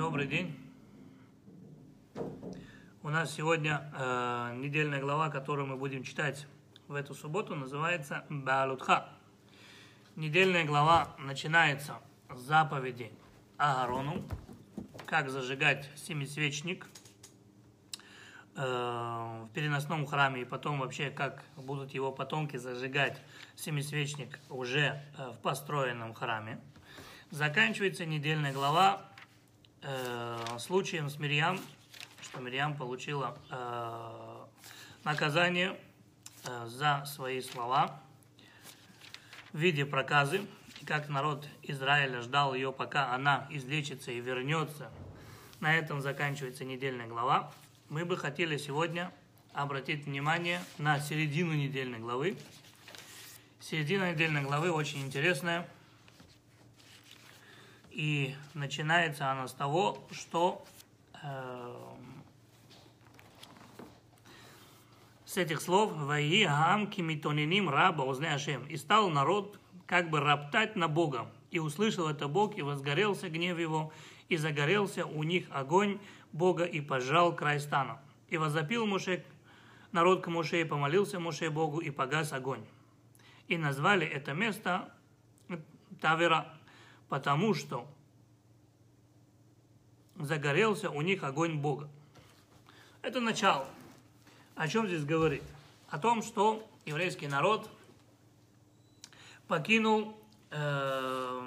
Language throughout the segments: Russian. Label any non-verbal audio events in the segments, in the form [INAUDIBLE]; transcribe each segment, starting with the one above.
Добрый день. У нас сегодня э, недельная глава, которую мы будем читать в эту субботу, называется Баалутха. Недельная глава начинается с заповеди Агарону, как зажигать семисвечник э, в переносном храме, и потом вообще, как будут его потомки зажигать семисвечник уже э, в построенном храме. Заканчивается недельная глава э, случаем с Мирьям, что Мирьям получила э, наказание э, за свои слова в виде проказы, и как народ Израиля ждал ее, пока она излечится и вернется. На этом заканчивается недельная глава. Мы бы хотели сегодня обратить внимание на середину недельной главы. Середина недельной главы очень интересная – и начинается она с того, что э, с этих слов «Ваи гам кимитониним раба узне Ашем» и стал народ как бы роптать на Бога. И услышал это Бог, и возгорелся гнев его, и загорелся у них огонь Бога, и пожал край стана. И возопил Муше народ к Муше, и помолился Муше Богу, и погас огонь. И назвали это место Тавера, потому что загорелся у них огонь Бога. Это начало. О чем здесь говорит? О том, что еврейский народ покинул э,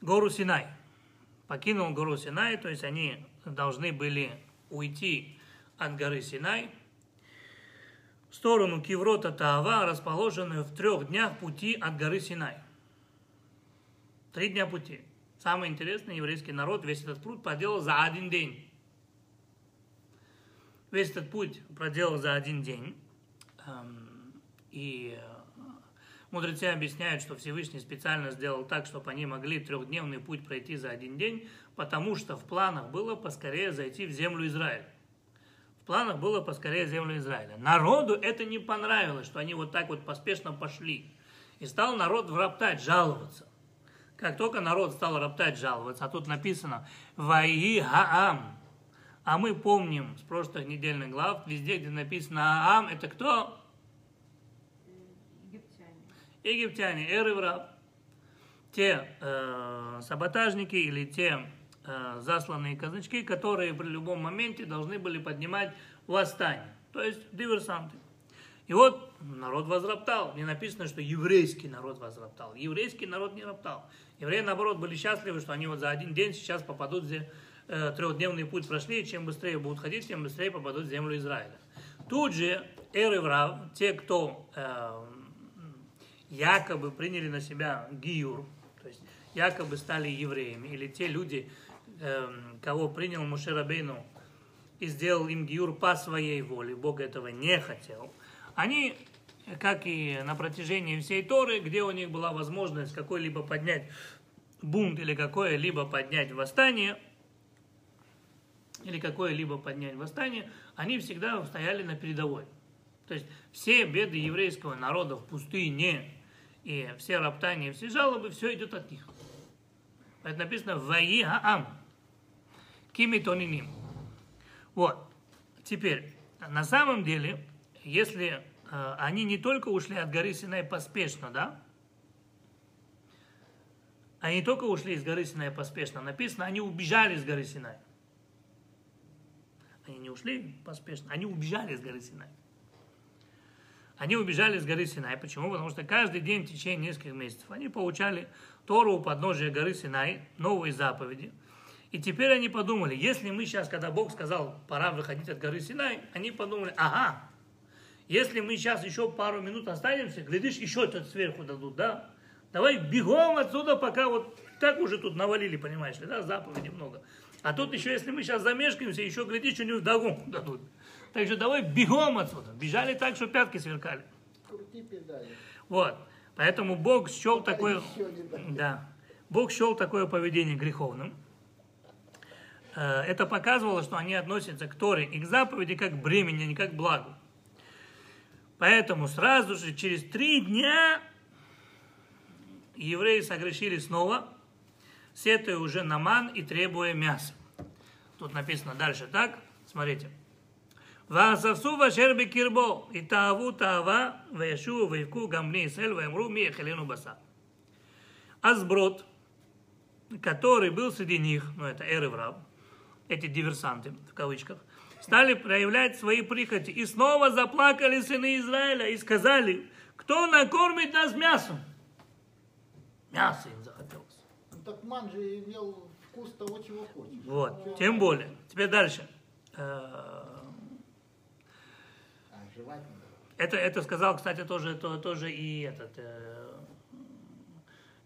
гору Синай. Покинул гору Синай, то есть они должны были уйти от горы Синай в сторону Киврота Таава, расположенную в трех днях пути от горы Синай. Три дня пути. Самое интересное, еврейский народ весь этот путь проделал за один день. Весь этот путь проделал за один день. Эм, и э, мудрецы объясняют, что Всевышний специально сделал так, чтобы они могли трехдневный путь пройти за один день, потому что в планах было поскорее зайти в землю Израиля. В планах было поскорее в землю Израиля. Народу это не понравилось, что они вот так вот поспешно пошли. И стал народ вроптать, жаловаться. Как только народ стал роптать, жаловаться, а тут написано «Ваи Гаам», а мы помним с прошлых недельных глав, везде, где написано «Аам», это кто? Египтяне. Египтяне, те э, саботажники или те э, засланные казачки, которые при любом моменте должны были поднимать восстание, то есть диверсанты. И вот народ возроптал. Не написано, что еврейский народ возроптал. Еврейский народ не роптал. Евреи, наоборот, были счастливы, что они вот за один день сейчас попадут, где э, трехдневный путь прошли, и чем быстрее будут ходить, тем быстрее попадут в землю Израиля. Тут же Эр и Врав, те, кто э, якобы приняли на себя гиюр, то есть якобы стали евреями, или те люди, э, кого принял Мушерабейну и сделал им гиюр по своей воле, Бог этого не хотел – они, как и на протяжении всей Торы, где у них была возможность какой-либо поднять бунт или какое-либо поднять восстание, или какое-либо поднять восстание, они всегда стояли на передовой. То есть все беды еврейского народа в пустыне и все роптания, все жалобы, все идет от них. Это написано «Ваи Хаам» Кимитониним. Вот. Теперь, на самом деле, если они не только ушли от горы Синай поспешно, да? Они не только ушли из горы Синай поспешно, написано, они убежали с горы Синай. Они не ушли поспешно, они убежали с горы Синай. Они убежали с горы Синай. Почему? Потому что каждый день в течение нескольких месяцев они получали Тору у подножия горы Синай, новые заповеди. И теперь они подумали, если мы сейчас, когда Бог сказал, пора выходить от горы Синай, они подумали, ага, если мы сейчас еще пару минут останемся, глядишь, еще этот сверху дадут, да? Давай бегом отсюда, пока вот так уже тут навалили, понимаешь ли, да, заповедей много. А тут еще, если мы сейчас замешкаемся, еще, глядишь, что-нибудь догонку дадут. Так что давай бегом отсюда. Бежали так, что пятки сверкали. Крути педали. Вот. Поэтому Бог счел такое... Да. Бог счел такое поведение греховным. Э, Это показывало, что они относятся к Торе и к заповеди как к бремени, а не как к благу. Поэтому сразу же через три дня евреи согрешили снова, сетуя уже наман и требуя мяса. Тут написано дальше так, смотрите. Васавсу вашерби кирбо, и тааву таава, вешу вейвку гамли сель, веймру ми ехелену баса. А сброд, который был среди них, ну это Эревраб, эти диверсанты в кавычках – стали проявлять свои прихоти. И снова заплакали сыны Израиля и сказали, кто накормит нас мясом? Мясо им захотелось. Ну, так ман же имел вкус того, чего хочешь. Вот, тем более. Теперь дальше. Э, А. Это, это сказал, кстати, тоже, то, тоже и этот. э,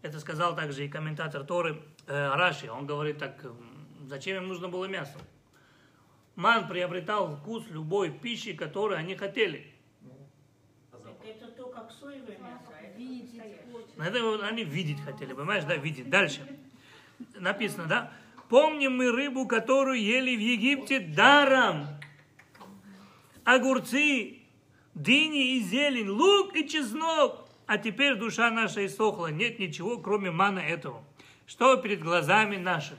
это сказал также и комментатор Торы э, Раши. Он говорит так, зачем им нужно было мясо? Ман приобретал вкус любой пищи, которую они хотели. Это то, как соевое мясо. а это Видеть они видеть хотели, понимаешь, да, видеть. Дальше. Написано, да? Помним мы рыбу, которую ели в Египте даром. Огурцы, дыни и зелень, лук и чеснок. А теперь душа наша иссохла. Нет ничего, кроме мана этого. Что перед глазами нашими.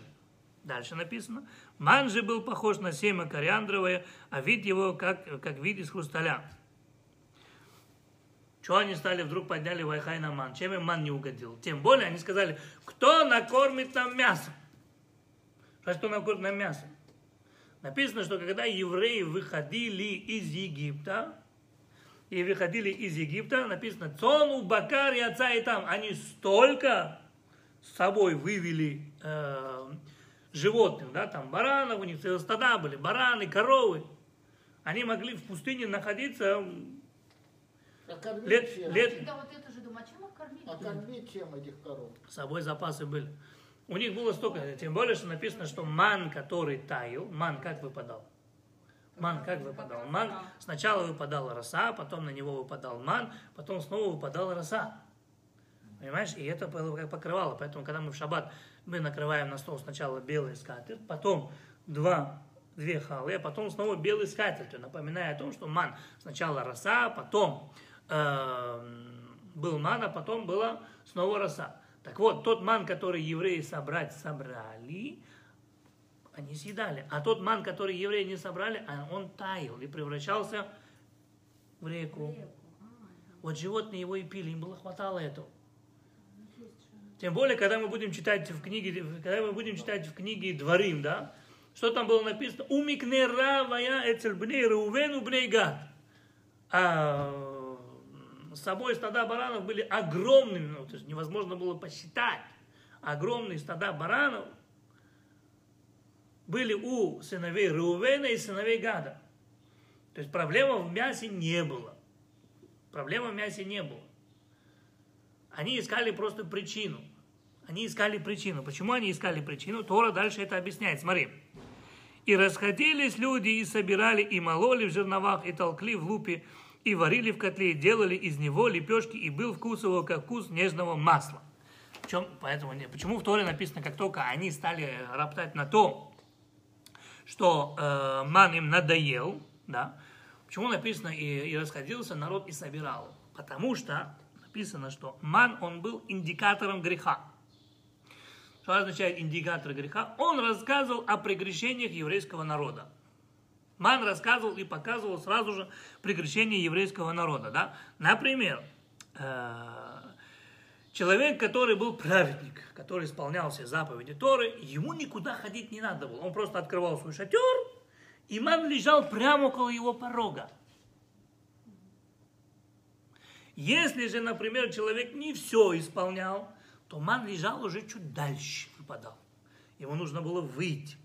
Дальше написано. Ман же был похож на семя кориандровое, а вид его как, как вид из хрусталя. Чего они стали вдруг подняли Вайхай на ман? Чем им ман не угодил? Тем более они сказали, кто накормит нам мясо? Что накормит нам мясо? Написано, что когда евреи выходили из Египта, и выходили из Египта, написано, Цону, Бакар отца и там. Они столько с собой вывели э, животных, да, там баранов, у них целые стада были, бараны, коровы. Они могли в пустыне находиться А лет, чем? лет, вот же кормить. А кормить чем этих коров? с собой запасы были. У них было столько, тем более, что написано, что ман, который таял, ман как выпадал? Ман как выпадал? Ман сначала выпадала роса, потом на него выпадал ман, потом снова выпадала роса. Понимаешь? И это было как покрывало. Поэтому, когда мы в шаббат, мы накрываем на стол сначала белый скатерть, потом два, две халы, а потом снова белый скатерть, напоминая о том, что ман сначала роса, потом э, был ман, а потом была снова роса. Так вот, тот ман, который евреи собрать собрали, они съедали. А тот ман, который евреи не собрали, а он таял и превращался в реку. Вот животные его и пили, им было хватало этого. Тем более, когда мы будем читать в книге, когда мы будем читать в книге Дворим, да, что там было написано? Умикнера вая эцель бней Рувену бней Гад. А с собой стада баранов были огромными, ну, то есть невозможно было посчитать. Огромные стада баранов были у сыновей Рувена и сыновей Гада. То есть проблема в мясе не было. Проблемы в мясе не было. Они искали просто причину. Они искали причину. Почему они искали причину? Тора дальше это объясняет. Смотри. И расходились люди, и собирали, и мололи в жерновах, и толкли в лупе, и варили в котле, и делали из него лепешки, и был вкус его, как вкус нежного масла. В чем, поэтому, почему в Торе написано, как только они стали роптать на то, что э, ман им надоел, да, почему написано и, и расходился народ и собирал? Потому что написано, что ман, он был индикатором греха. Что означает индикатор греха? Он рассказывал о прегрешениях еврейского народа. Ман рассказывал и показывал сразу же прегрешения еврейского народа. Да? Например, э, человек, который был праведник, который исполнял все заповеди Торы, ему никуда ходить не надо было. Он просто открывал свой шатер, и ман лежал прямо около его порога. Если же, например, человек не все исполнял, то ман лежал уже чуть дальше, выпадал. Ему нужно было выйти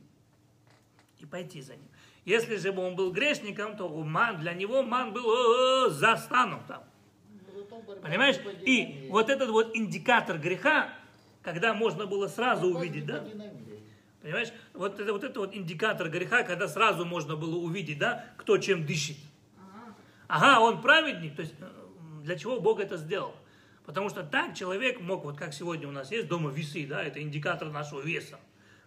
и пойти за ним. Если же бы он был грешником, то ман, для него ман был э, э, за станом там. Ну, Понимаешь? И вот этот вот индикатор греха, когда можно было сразу Борьба увидеть, да? Понимаешь? Вот это вот это вот индикатор греха, когда сразу можно было увидеть, да, кто чем дышит. Ага, он праведник, то есть э, для чего Бог это сделал? Потому что так человек мог, вот как сегодня у нас есть дома весы, да, это индикатор нашего веса.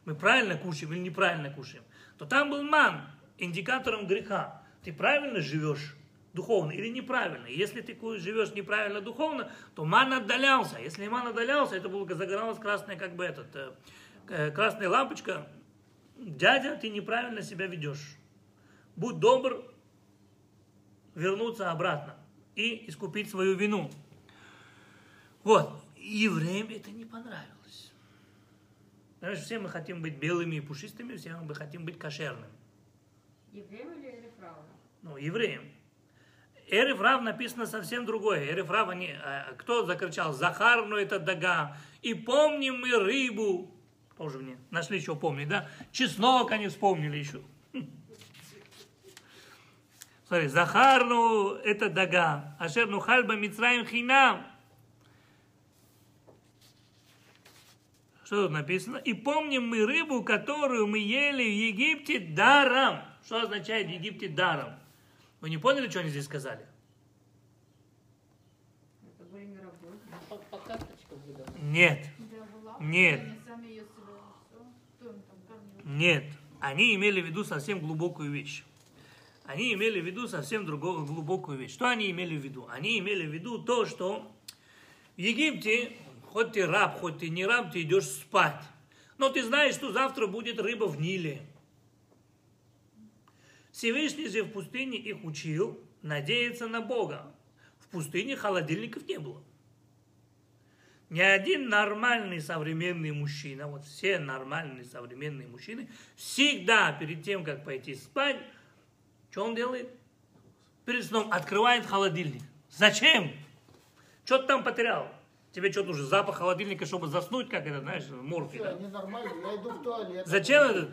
Мы правильно кушаем или неправильно кушаем. То там был ман, индикатором греха. Ты правильно живешь духовно или неправильно. Если ты живешь неправильно духовно, то ман отдалялся. Если ман отдалялся, это было загоралось красное, как бы этот, э, э, красная лампочка, дядя, ты неправильно себя ведешь. Будь добр вернуться обратно и искупить свою вину. Вот. Евреям это не понравилось. Знаешь, все мы хотим быть белыми и пушистыми, все мы хотим быть кошерными. Евреем или Эрифрау? Ну, евреям. Эрифрав написано совсем другое. Эрифрав, они, э, кто закричал? Захар, ну это дага. И помним мы рыбу. Тоже мне нашли еще помнить, да? Чеснок они вспомнили еще. Смотри, Захар, ну это дага. Ашер, ну хальба мицраим хинам. Что тут написано? И помним мы рыбу, которую мы ели в Египте даром. Что означает в Египте даром? Вы не поняли, что они здесь сказали? Выдавали. Нет. Нет. Нет. Они имели в виду совсем глубокую вещь. Они имели в виду совсем другую глубокую вещь. Что они имели в виду? Они имели в виду то, что в Египте, хоть ты раб, хоть ты не раб, ты идешь спать. Но ты знаешь, что завтра будет рыба в Ниле. Всевышний же в пустыне их учил надеяться на Бога. В пустыне холодильников не было. Ни один нормальный современный мужчина, вот все нормальные современные мужчины, всегда перед тем, как пойти спать, что он делает? Перед сном открывает холодильник. Зачем? Что ты там потерял? Тебе что нужно? Запах холодильника, чтобы заснуть, как это, знаешь, морфи, Все, да? ненормально, я иду в туалет. Зачем это?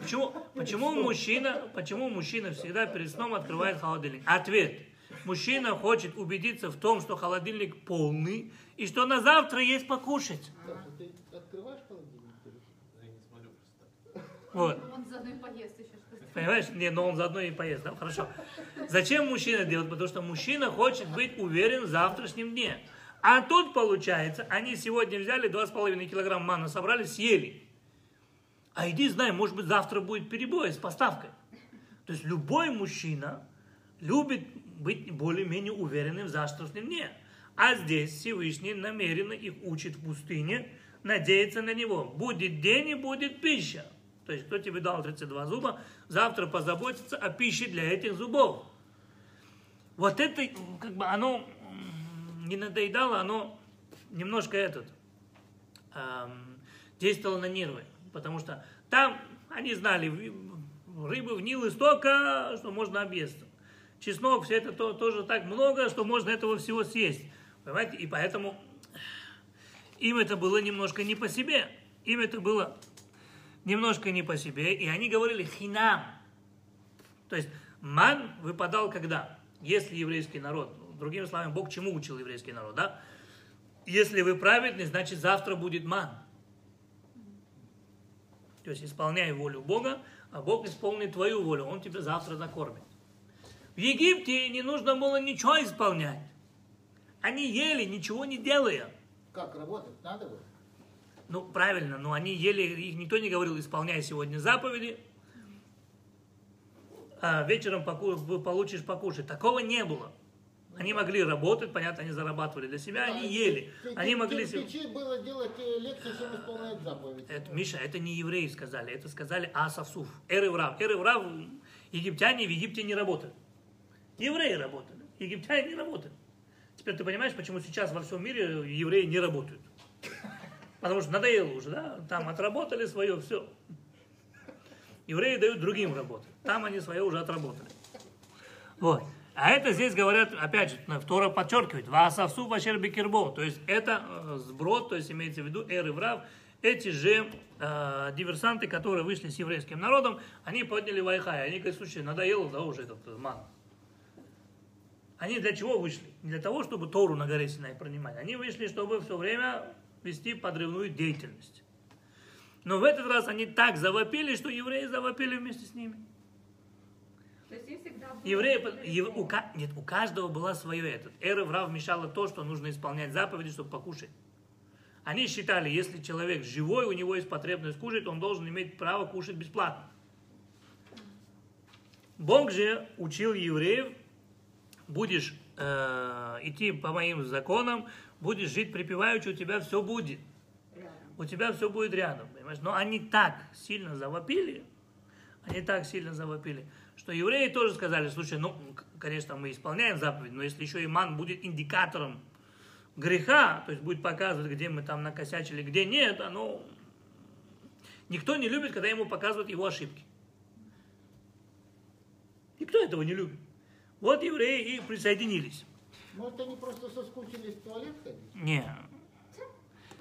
Почему, почему, мужчина, почему мужчина всегда перед сном открывает холодильник? Ответ. Мужчина хочет убедиться в том, что холодильник полный, и что на завтра есть покушать. Ты открываешь холодильник? Вот. Он заодно и поест еще. Понимаешь? Не, но он заодно и поест, да? Хорошо. Зачем мужчина делает? Потому что мужчина хочет быть уверен в завтрашнем дне. А тут получается, они сегодня взяли 2,5 килограмм мана, собрали, съели. А иди знай, может быть, завтра будет перебой с поставкой. То есть любой мужчина любит быть более-менее уверенным в завтрашнем дне. А здесь Всевышний намеренно их учит в пустыне, надеется на него. Будет день и будет пища. То есть, кто тебе дал 32 зуба, завтра позаботится о пище для этих зубов. Вот это, как бы, оно не надоедало, оно немножко этот, эм, действовало на нервы. Потому что там они знали, рыбы в Нилы столько, что можно объесться. Чеснок, все это то- тоже так много, что можно этого всего съесть. Понимаете? И поэтому им это было немножко не по себе. Им это было немножко не по себе. И они говорили хинам. То есть ман выпадал когда? Если еврейский народ, другими словами, Бог чему учил еврейский народ, да? Если вы праведный, значит завтра будет ман. То есть исполняй волю Бога, а Бог исполнит твою волю, Он тебя завтра накормит. В Египте не нужно было ничего исполнять. Они ели, ничего не делая. Как работать? Надо было? Ну, правильно, но они ели, их никто не говорил, исполняй сегодня заповеди, а вечером поку- получишь покушать. Такого не было. Они могли работать, понятно, они зарабатывали для себя, они ели. Они могли... Кирпичи было делать э, легче, чем исполнять заповедь. Это, Миша, это не евреи сказали, это сказали Асавсуф, Эреврав. Эреврав, египтяне в Египте не работают. Евреи работали, египтяне не работали. Теперь ты понимаешь, почему сейчас во всем мире евреи не работают? Потому что надоело уже, да? Там отработали свое, все. Евреи дают другим работать. Там они свое уже отработали. Вот. А это здесь говорят, опять же, Тора подчеркивает, Ваасавсу Вашер Бекербо. То есть это э, сброд, то есть имеется в виду Эр и Врав. Эти же э, диверсанты, которые вышли с еврейским народом, они подняли Вайхай. Они говорят, слушай, надоело, да, уже этот э, ман. Они для чего вышли? Не для того, чтобы Тору на горе Синай принимать. Они вышли, чтобы все время вести подрывную деятельность. Но в этот раз они так завопили, что евреи завопили вместе с ними. То есть им всегда было Евреи, ев- у, нет, у каждого была свое этот. Эра Врав мешала то, что нужно исполнять заповеди, чтобы покушать. Они считали, если человек живой, у него есть потребность кушать, он должен иметь право кушать бесплатно. Бог же учил евреев, будешь э, идти по моим законам, будешь жить припеваючи, у тебя все будет. у тебя все будет рядом, понимаешь? Но они так сильно завопили, они так сильно завопили, что евреи тоже сказали, слушай, ну, конечно, мы исполняем заповедь, но если еще иман будет индикатором греха, то есть будет показывать, где мы там накосячили, где нет, оно... Никто не любит, когда ему показывают его ошибки. Никто этого не любит. Вот евреи и присоединились. Может, они просто соскучились в туалет ходить? Не.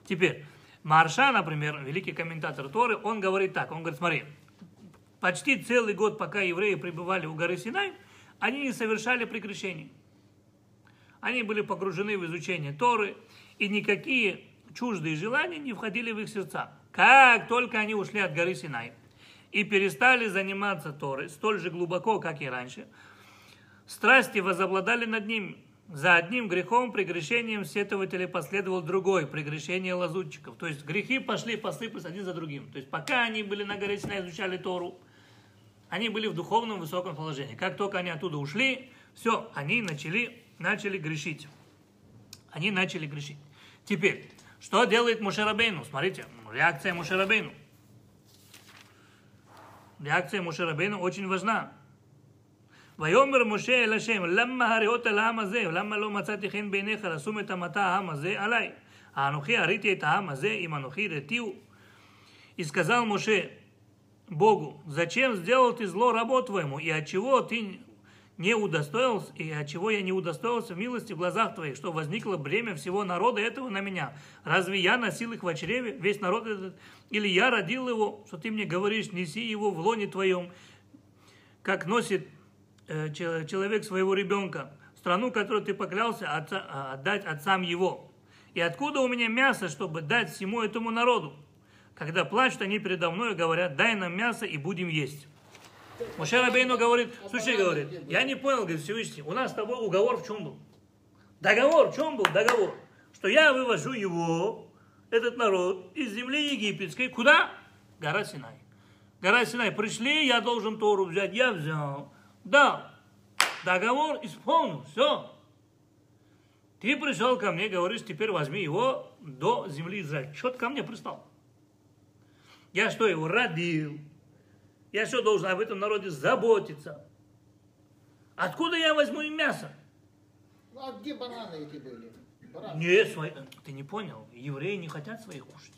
Теперь, Марша, например, великий комментатор Торы, он говорит так, он говорит, смотри, почти целый год, пока евреи пребывали у горы Синай, они не совершали прегрешений. Они были погружены в изучение Торы, и никакие чуждые желания не входили в их сердца. Как только они ушли от горы Синай и перестали заниматься Торой столь же глубоко, как и раньше, страсти возобладали над ними. За одним грехом, прегрешением сетователя последовал другой, прегрешение лазутчиков. То есть грехи пошли посыпаться один за другим. То есть пока они были на горе Синай, изучали Тору, они были в духовном высоком положении. Как только они оттуда ушли, все, они начали, начали грешить. Они начали грешить. Теперь, что делает Мушерабейну? Смотрите, реакция Мушерабейну. Реакция Мушерабейну очень важна. ויאמר משה אל השם, למה הריאות על העם הזה, ולמה לא מצאתי חן בעיניך לשום את המטה העם הזה עליי? האנוכי הריתי את העם הזה, אם אנוכי רתיהו. И сказал Моше Богу, зачем сделал ты зло рабу твоему, и от чего ты не удостоился, и от чего я не удостоился милости в глазах твоих, что возникло бремя всего народа этого на меня. Разве я носил их в чреве, весь народ этот, или я родил его, что ты мне говоришь, неси его в лоне твоем, как носит э, чел- человек своего ребенка, страну, которую ты поклялся отца- отдать отцам его. И откуда у меня мясо, чтобы дать всему этому народу? Когда плачут они передо мной и говорят, дай нам мясо и будем есть. Моше Рабейну говорит, слушай, говорит, я не понял, говорит, Всевышний, у нас с тобой уговор в чем был? Договор, в чем был договор? Что я вывожу его, этот народ, из земли египетской, куда? Гора Синай. Гора Синай, пришли, я должен Тору взять, я взял. Да, договор исполнил, все. Ты пришел ко мне, говоришь, теперь возьми его до земли Израиля. Что ты ко мне пристал? Я что, его родил? Я что, должен об этом народе заботиться? Откуда я возьму им мясо? Ну, а где бананы эти были? Бараны. Не, свои... ты не понял, евреи не хотят своих кушать.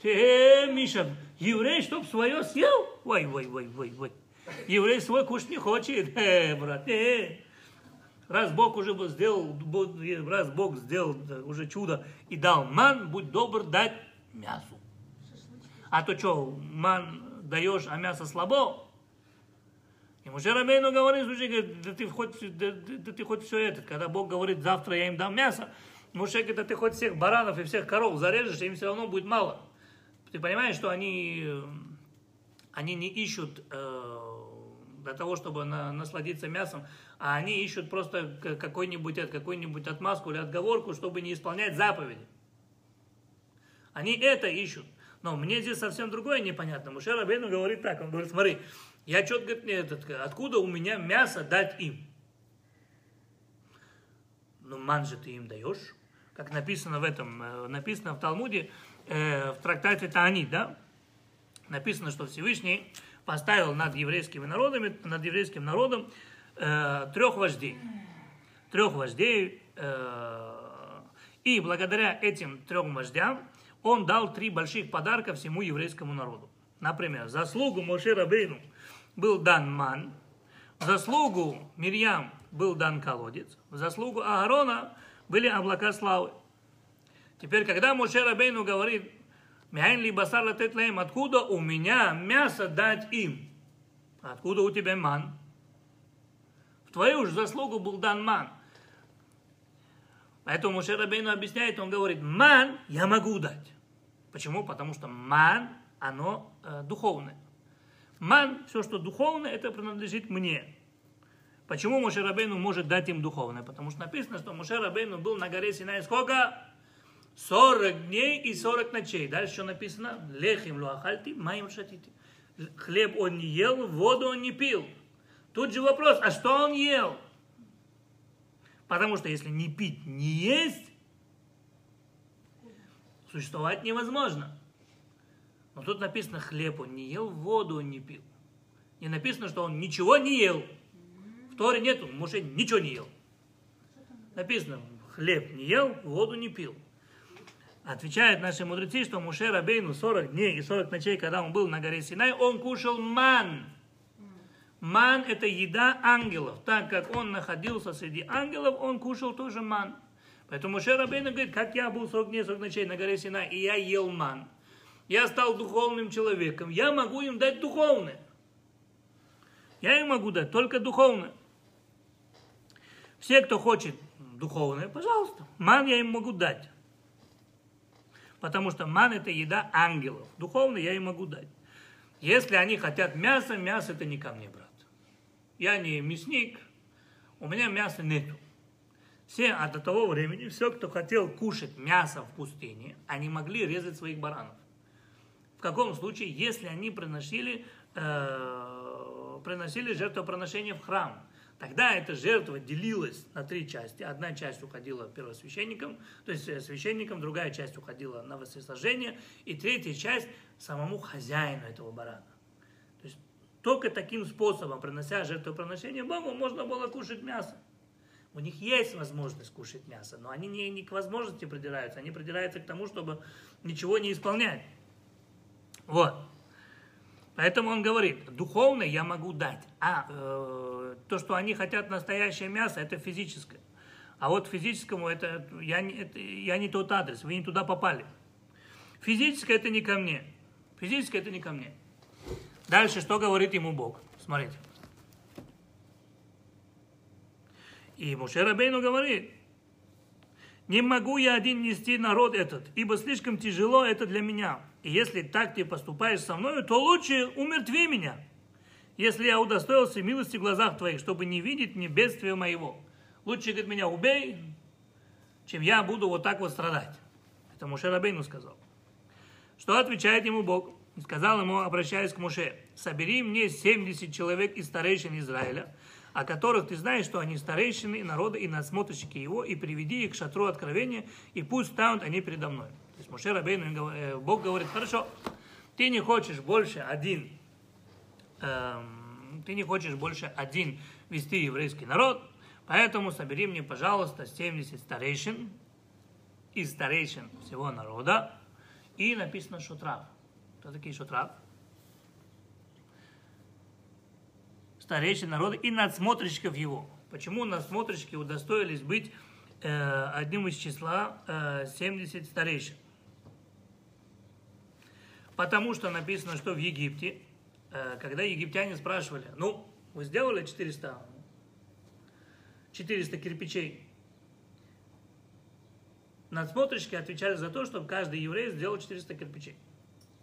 Ты, э, Миша, еврей, чтоб свое съел? Ой, ой, ой, ой, ой. Еврей свой кушать не хочет, э, брат, э. Раз Бог уже бы сделал, раз Бог сделал уже чудо и дал ман, будь добр дать мясу. А то что, ман даешь, а мясо слабо? И Муше Рабейну говорит, слушай, говорит, да ты хоть, да, да- ты хоть все это, когда Бог говорит, завтра я им дам мясо, Муше говорит, да ты хоть всех баранов и всех коров зарежешь, им все равно будет мало. Ты понимаешь, что они, они не ищут э, для того, чтобы на- насладиться мясом, а они ищут просто какой-нибудь, какой-нибудь отмазку или отговорку, чтобы не исполнять заповеди. Они это ищут. Но мне здесь совсем другое непонятно. Муше Рабейну говорит так, он говорит, смотри, я мне этот, откуда у меня мясо дать им? Ну, ман же ты им даешь, как написано в этом, э, написано в Талмуде, э, в трактате Таани, да? Написано, что Всевышний поставил над еврейскими народами, над еврейским народом э, трех вождей. Трех вождей. э, и благодаря этим трем вождям он дал три больших подарка всему еврейскому народу. Например, заслугу Моше Рабейну был дан ман, заслугу Мирьям был дан колодец, в заслугу Аарона были облака славы. Теперь, когда Моше Рабейну говорит, «Мяйн ли басар латет лаим», откуда у меня мясо дать им? Откуда у тебя ман? В твою же заслугу был дан ман. Поэтому Моше Рабейну объясняет, он говорит, ман я могу дать. Почему? Потому что ман, оно э, духовное. Ман, все, что духовное, это принадлежит мне. Почему Моше Рабейну может дать им духовное? Потому что написано, что Моше Рабейну был на горе Синай сколько? 40 дней и 40 ночей. Дальше что написано? Лехим луахальти, маим шатити. Хлеб он не ел, воду он не пил. Тут же вопрос, а что он ел? Потому что если не пить, не есть, существовать невозможно. Но тут написано хлеб он не ел, воду он не пил. Не написано, что он ничего не ел. В Торе нету, Моше ничего не ел. Написано, хлеб не ел, воду не пил. Отвечают наши мудрецы, что Муше Рабейну 40 дней и 40 ночей, когда он был на горе Синай, он кушал ман. Ман – это еда ангелов. Так как он находился среди ангелов, он кушал тоже ман. Поэтому Муше Рабейну говорит, как я был 40 дней, 40 ночей на горе Синай, и я ел ман. Я стал духовным человеком. Я могу им дать духовное. Я им могу дать только духовное. Все, кто хочет духовное, пожалуйста, ман я им могу дать. Потому что ман это еда ангелов. Духовное я им могу дать. Если они хотят мясо, мясо это не ко мне, брат. Я не мясник, у меня мяса нету. Все а до того времени, все, кто хотел кушать мясо в пустыне, они могли резать своих баранов. В каком случае, если они приносили, э, приносили жертвоприношение в храм. Тогда эта жертва делилась на три части. Одна часть уходила первосвященникам, то есть э, священникам, другая часть уходила на воскресение, и третья часть самому хозяину этого барана. Только таким способом, принося жертвоприношение Богу, можно было кушать мясо. У них есть возможность кушать мясо, но они не, не к возможности придираются, они придираются к тому, чтобы ничего не исполнять. Вот. Поэтому он говорит, духовное я могу дать, а э, то, что они хотят настоящее мясо, это физическое. А вот физическому это я, это я не тот адрес, вы не туда попали. Физическое это не ко мне. Физическое это не ко мне. Дальше что говорит ему Бог? Смотрите. И Муше Рабейну говорит, не могу я один нести народ этот, ибо слишком тяжело это для меня. И если так ты поступаешь со мною, то лучше умертви меня, если я удостоился милости в глазах твоих, чтобы не видеть мне бедствия моего. Лучше, говорит, меня убей, чем я буду вот так вот страдать. Это Муше Рабейну сказал. Что отвечает ему Бог? Сказал ему, обращаясь к Муше, собери мне 70 человек из старейшин Израиля, о которых ты знаешь, что они старейшины народа и надсмотрщики его, и приведи их к шатру откровения, и пусть станут они передо мной. То есть Муше Рабейну, э, Бог говорит, хорошо, ты не хочешь больше один, эм, ты не хочешь больше один вести еврейский народ, поэтому собери мне, пожалуйста, 70 старейшин из старейшин всего народа, и написано шутрав. Такие шутрав? старейшин народа и надсмотрщиков его. Почему надсмотрщики удостоились быть э, одним из числа э, 70 старейшин? Потому что написано, что в Египте, э, когда египтяне спрашивали, ну, вы сделали 400, 400 кирпичей, надсмотрщики отвечали за то, чтобы каждый еврей сделал 400 кирпичей.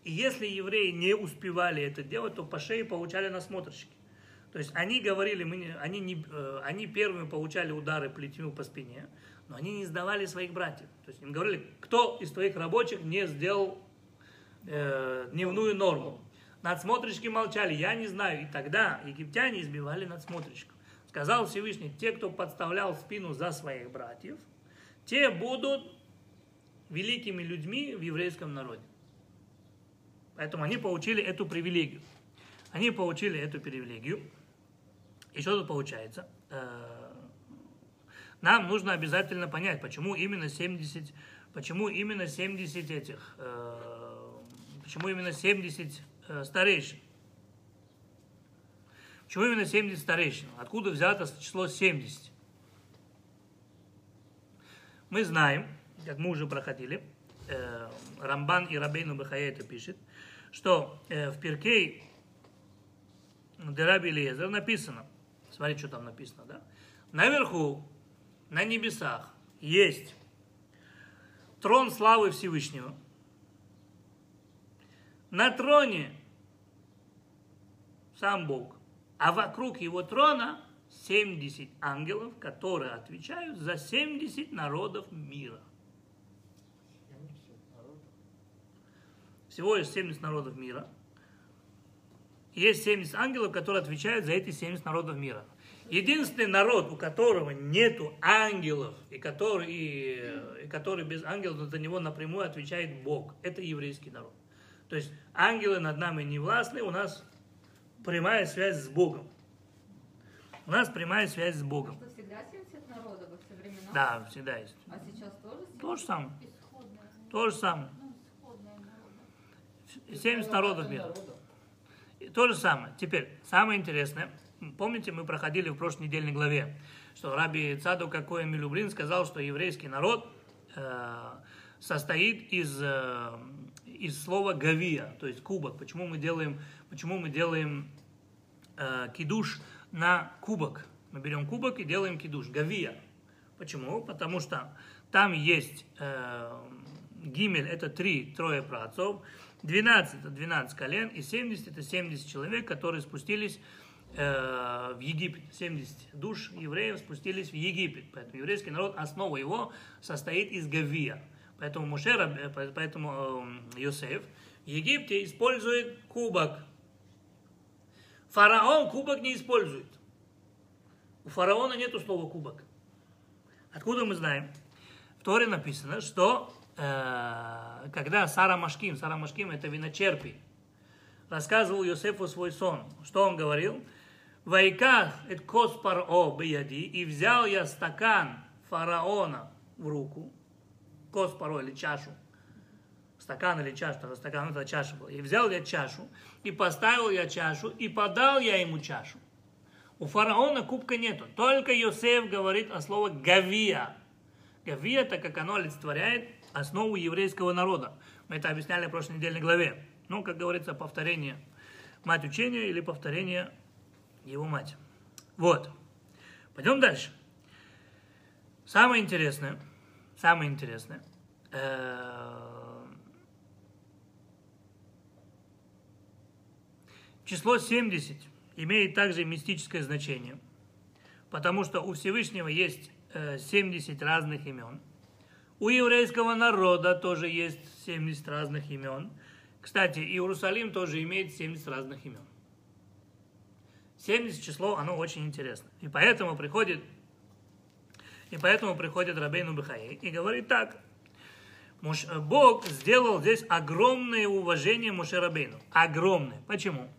И если евреи не успевали это делать, то по шее получали насмотрщики. То есть они говорили, мы не, они, не, э, они первыми получали удары плетью по спине, но они не сдавали своих братьев. То есть им говорили, кто из твоих рабочих не сделал э, дневную норму. Надсмотрщики молчали, я не знаю. И тогда египтяне избивали надсмотрщиков. Сказал Всевышний, те, кто подставлял спину за своих братьев, те будут великими людьми в еврейском народе. Поэтому они получили эту привилегию. Они получили эту привилегию. И что тут получается? Э, нам нужно обязательно понять, почему именно 70, почему именно 70 этих, э, почему именно 70 э, старейшин. Почему именно 70 старейшин? Откуда взято число 70? Мы знаем, как мы уже проходили, Рамбан и Рабейну Бахая это пишет, что в Перкей Дераби Лезер написано – Смотри, что там написано, да? Наверху, на небесах, есть трон славы Всевышнего. На троне сам Бог. А вокруг его трона 70 ангелов, которые отвечают за 70 народов мира. Всего лишь 70 народов мира – есть 70 ангелов, которые отвечают за эти 70 народов мира. Единственный народ, у которого нету ангелов, и который, и, и который без ангелов, за него напрямую отвечает Бог, это еврейский народ. То есть ангелы над нами не властны, у нас прямая связь с Богом. У нас прямая связь с Богом. Что всегда 70 народов во все времена? Да, всегда есть. А сейчас тоже 70? То же самое. Исходное. То же самое. Ну, исходное народа. 70 народов мира. И То же самое. Теперь, самое интересное. Помните, мы проходили в прошлой недельной главе, что Раби Цаду Какой Милюбрин сказал, что еврейский народ э, состоит из, э, из слова гавия, то есть кубок. Почему мы делаем, почему мы делаем э, кидуш на кубок? Мы берем кубок и делаем кидуш, гавия. Почему? Потому что там есть э, гимель, это три, трое праотцов, 12 это 12 колен, и 70 это 70 человек, которые спустились э, в Египет. 70 душ евреев спустились в Египет. Поэтому еврейский народ, основа его состоит из гавия. Поэтому Мушера, э, поэтому э, Йосеф в Египте использует кубок. Фараон кубок не использует. У фараона нету слова кубок. Откуда мы знаем? В Торе написано, что когда Сара Машким, Сара Машким это виночерпий, рассказывал Йосефу свой сон, что он говорил? Вайках эт кос паро бияди, и взял я стакан фараона в руку, кос паро или чашу, стакан или чаша, тогда стакан это чаша была. И взял я чашу, и поставил я чашу, и подал я ему чашу. У фараона кубка нету. Только Йосеф говорит о слове гавия. Гавия, это как оно олицетворяет основу еврейского народа. Мы это объясняли в прошлой недельной главе. Ну, как говорится, повторение мать учения или повторение его мать. Вот. Пойдем дальше. Самое интересное, самое интересное, э, число 70 имеет также мистическое значение, потому что у Всевышнего есть э, 70 разных имен. У еврейского народа тоже есть 70 разных имен. Кстати, Иерусалим тоже имеет 70 разных имен. 70 число, оно очень интересно. И поэтому приходит, и поэтому приходит Рабейну Бехаи и говорит так. Муж, Бог сделал здесь огромное уважение Муше Рабейну. Огромное. Почему?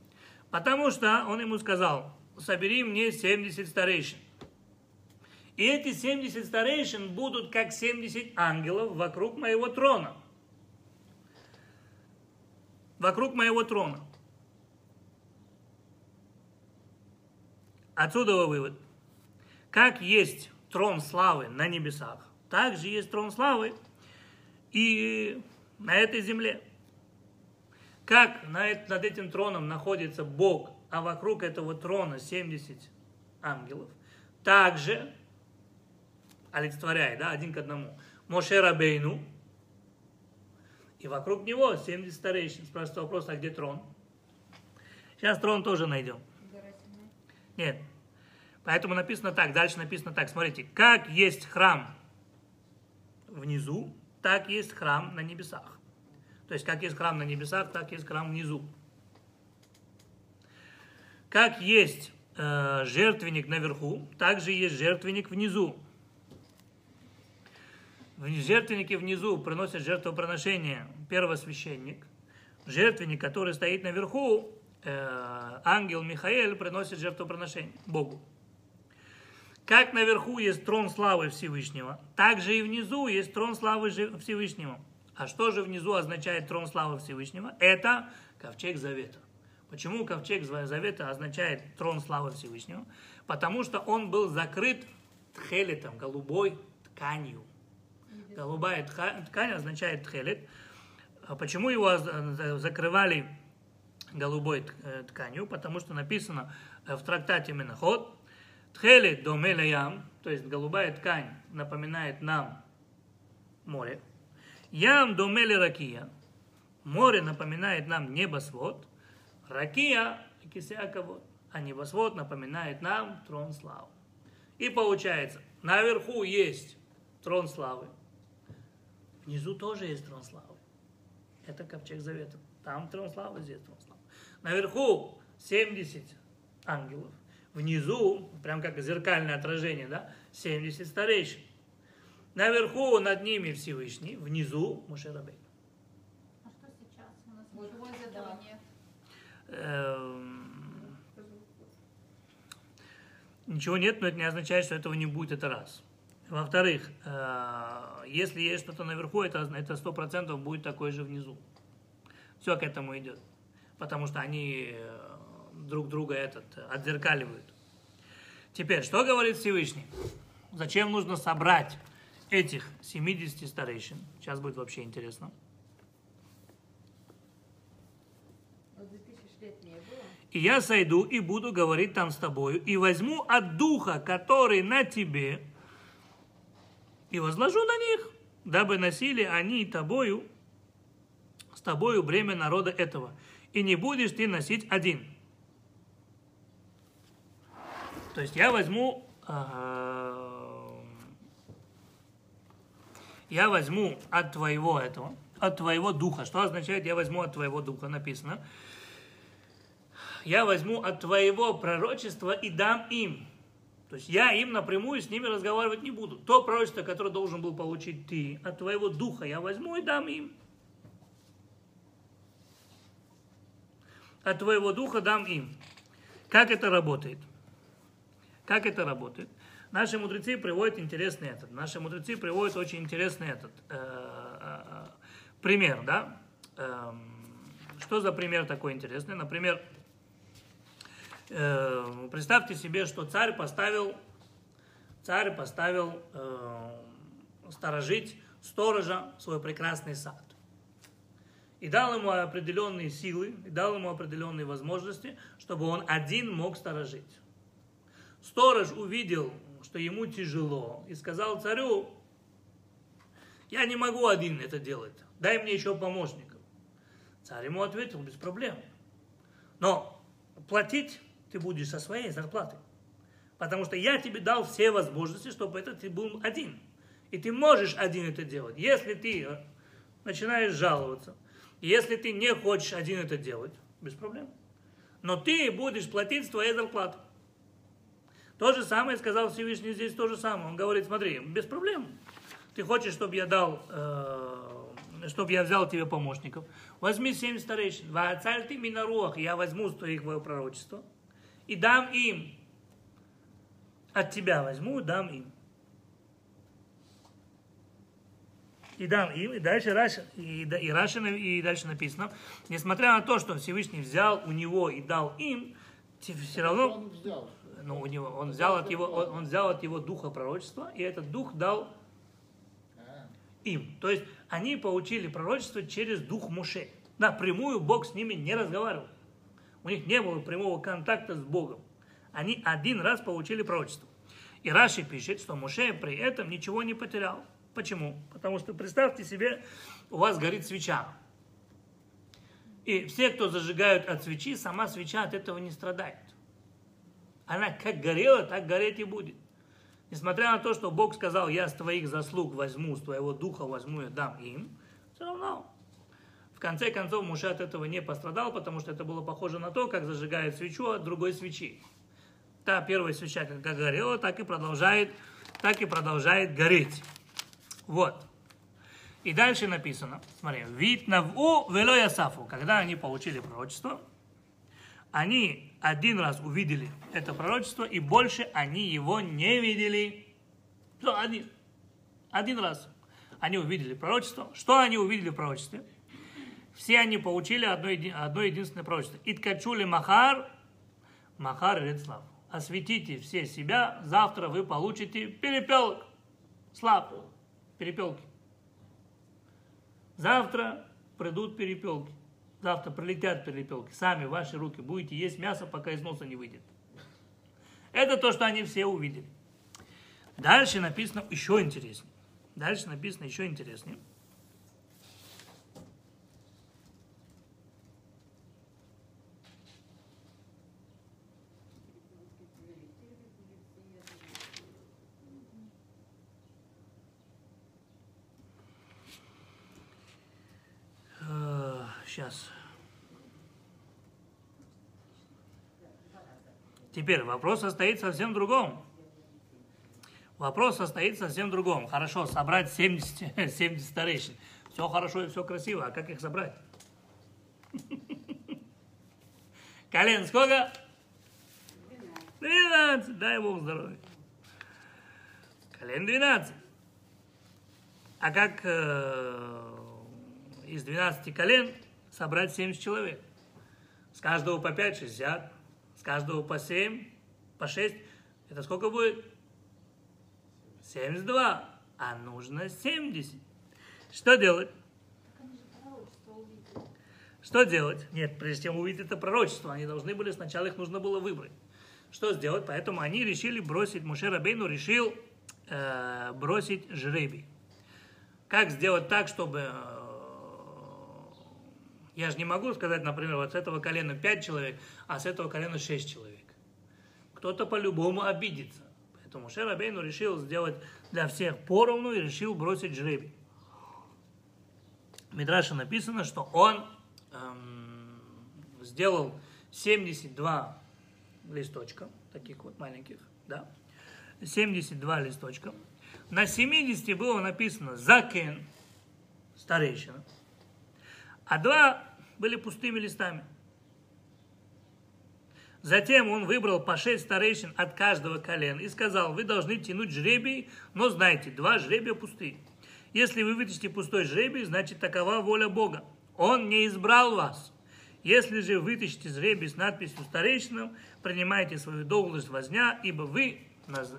Потому что он ему сказал, собери мне 70 старейшин. И эти 70 старейшин будут как 70 ангелов вокруг моего трона. Вокруг моего трона. Отсюда вывод. Как есть трон славы на небесах, так же есть трон славы и на этой земле. Как над этим троном находится Бог, а вокруг этого трона 70 ангелов, также олицетворяет, да, один к одному, Моше Рабейну, и вокруг него 70 старейшин. Спрашивается вопрос, а где трон? Сейчас трон тоже найдем. Нет. Поэтому написано так, дальше написано так. Смотрите, как есть храм внизу, так есть храм на небесах. То есть, как есть храм на небесах, так есть храм внизу. Как есть э, жертвенник наверху, так же есть жертвенник внизу. В жертвеннике внизу приносят жертвоприношение первосвященник. Жертвенник, который стоит наверху, э, ангел Михаил приносит жертвоприношение Богу. Как наверху есть трон славы Всевышнего, так же и внизу есть трон славы Всевышнего. А что же внизу означает трон славы Всевышнего? Это ковчег завета. Почему ковчег завета означает трон славы Всевышнего? Потому что он был закрыт тхелетом, голубой тканью. Голубая ткань означает тхелет. А почему его закрывали голубой тканью? Потому что написано в трактате Менаход, тхелет домелеям, то есть голубая ткань напоминает нам море. Ям домели ракия, море напоминает нам небосвод, ракия кисякавод, а небосвод напоминает нам трон славы. И получается, наверху есть трон славы, Внизу тоже есть трон славы. Это ковчег завета. Там трон славы, здесь трон славы. Наверху 70 ангелов. Внизу, прям как зеркальное отражение, да, 70 старейшин. Наверху над ними Всевышний, внизу Мушерабей. А что сейчас? У нас ничего из этого нет. Эм, Ничего нет, но это не означает, что этого не будет, это раз. Во-вторых, э, если есть что-то наверху, это это сто процентов будет такое же внизу. Все к этому идет. Потому что они э, друг друга этот, отзеркаливают. Теперь, что говорит Всевышний? Зачем нужно собрать этих 70 старейшин? Сейчас будет вообще интересно. Вот 2000 лет не было. И я сойду и буду говорить там с тобою, и возьму от духа, который на тебе, и возложу на них, дабы носили они тобою, с тобою бремя народа этого. И не будешь ты носить один. То есть я возьму, э, я возьму от твоего этого, от твоего духа. Что означает я возьму от твоего духа? Написано я возьму от твоего пророчества и дам им. То есть я им напрямую с ними разговаривать не буду. То пророчество, которое должен был получить ты, от твоего духа я возьму и дам им. От твоего духа дам им. Как это работает? Как это работает? Наши мудрецы приводят интересный этот. Наши мудрецы приводят очень интересный этот э, э, пример, да? Эм, Что за пример такой интересный? Например, э, представьте себе, что царь поставил, царь поставил э, сторожить сторожа свой прекрасный сад. И дал ему определенные силы, и дал ему определенные возможности, чтобы он один мог сторожить. Сторож увидел, что ему тяжело, и сказал царю, я не могу один это делать, дай мне еще помощников. Царь ему ответил, без проблем. Но платить ты будешь со своей зарплаты. Потому что я тебе дал все возможности, чтобы это ты был один. И ты можешь один это делать. Если ты начинаешь жаловаться, если ты не хочешь один это делать, без проблем. Но ты будешь платить с твоей зарплаты. То же самое сказал Всевышний здесь, то же самое. Он говорит, смотри, без проблем. Ты хочешь, чтобы я дал, э, чтобы я взял тебе помощников. Возьми семь старейшин. ואצלתי מן הרוח, я возьму с твоих твое пророчество и дам им. От тебя возьму, дам им. И дам им, и дальше Раши, и, и, Раши, на- и дальше написано, несмотря на то, что Всевышний взял у него и дал им, все равно Он взял. ну, у него, он взял от его, он, он взял от его духа пророчества, и этот дух дал А, им. То есть они получили пророчество через дух Муше. Напрямую Бог с ними не разговаривал. У них не было прямого контакта с Богом. Они один раз получили пророчество. И Раши пишет, что Муше при этом ничего не потерял. Почему? Потому что представьте себе, у вас горит свеча. И все, кто зажигают от свечи, сама свеча от этого не страдает. Она как горела, так гореть и будет. Несмотря на то, что Бог сказал, я с твоих заслуг возьму, с твоего духа возьму и дам им, все равно. В конце концов, Муше от этого не пострадал, потому что это было похоже на то, как зажигает свечу от другой свечи. Та первая свеча как горела, так и продолжает, так и продолжает гореть. Вот. И дальше написано, смотри, вид наву вело ясафу, когда они получили пророчество, они один раз увидели это пророчество, и больше они его не видели. Все, один. Один раз. Они увидели пророчество. Что они увидели в пророчестве? Все они получили одно, еди- одно единственное пророчество. Иткачули махар, махар рецлав. Осветите все себя, завтра вы получите перепелок. Слав, перепелки. Завтра придут перепелки. Завтра прилетят перепелки. Сами ваши руки будете есть мясо, пока из носа не выйдет. Это то, что они все увидели. Дальше написано еще интереснее. Дальше написано еще интереснее. Сейчас. Теперь вопрос состоит совсем в другом. Вопрос состоит совсем в другом. Хорошо, собрать 70, 70 [LAUGHS] старейшин. Все хорошо и все красиво, а как их собрать? [LAUGHS] Колен сколько? 12, дай Бог здоровья. Колен 12. А как э, из 12 колен собрать 70 человек? С каждого по 5, 60. Каждого по 7, по 6. Это сколько будет? 72. А нужно 70. Что делать? Что делать? Нет, прежде чем увидеть это пророчество, они должны были, сначала их нужно было выбрать. Что сделать? Поэтому они решили бросить, Муше Рабейну решил э, бросить жребий. Как сделать так, чтобы... э, я же не могу сказать, например, вот с этого колена 5 человек, а с этого колена 6 человек. Кто-то по-любому обидится. Поэтому Муше Рабейну решил сделать для всех поровну и решил бросить жребий. В Мидраше написано, что он эм, сделал 72 листочка, таких вот маленьких, да, 72 листочка. На 70 было написано «Закен», старейшина, а два были пустыми листами. Затем он выбрал по шесть старейшин от каждого колена и сказал, вы должны тянуть жребий, но знайте, два жребия пустые. Если вы вытащите пустой жребий, значит такова воля Бога. Он не избрал вас. Если же вытащите жребий с надписью старейшинам, принимайте свою должность возня, ибо вы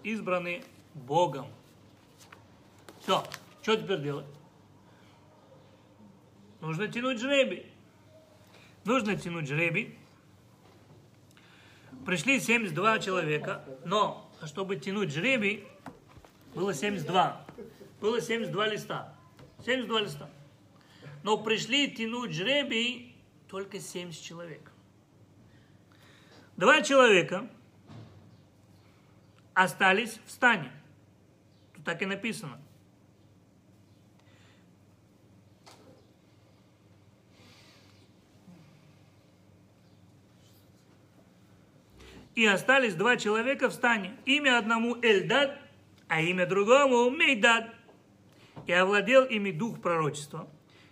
избраны Богом. Все. Что теперь делать? Нужно тянуть жребий. Нужно тянуть жребий. Пришли 72 человека, но чтобы тянуть жребий, было 72. Было 72 листа. 72 листа. Но пришли тянуть жребий только 70 человек. Два человека остались в стане. Тут так и написано. И остались два человека в стане. Имя одному Эльдад, а имя другому Мейдад. И овладел ими дух пророчества,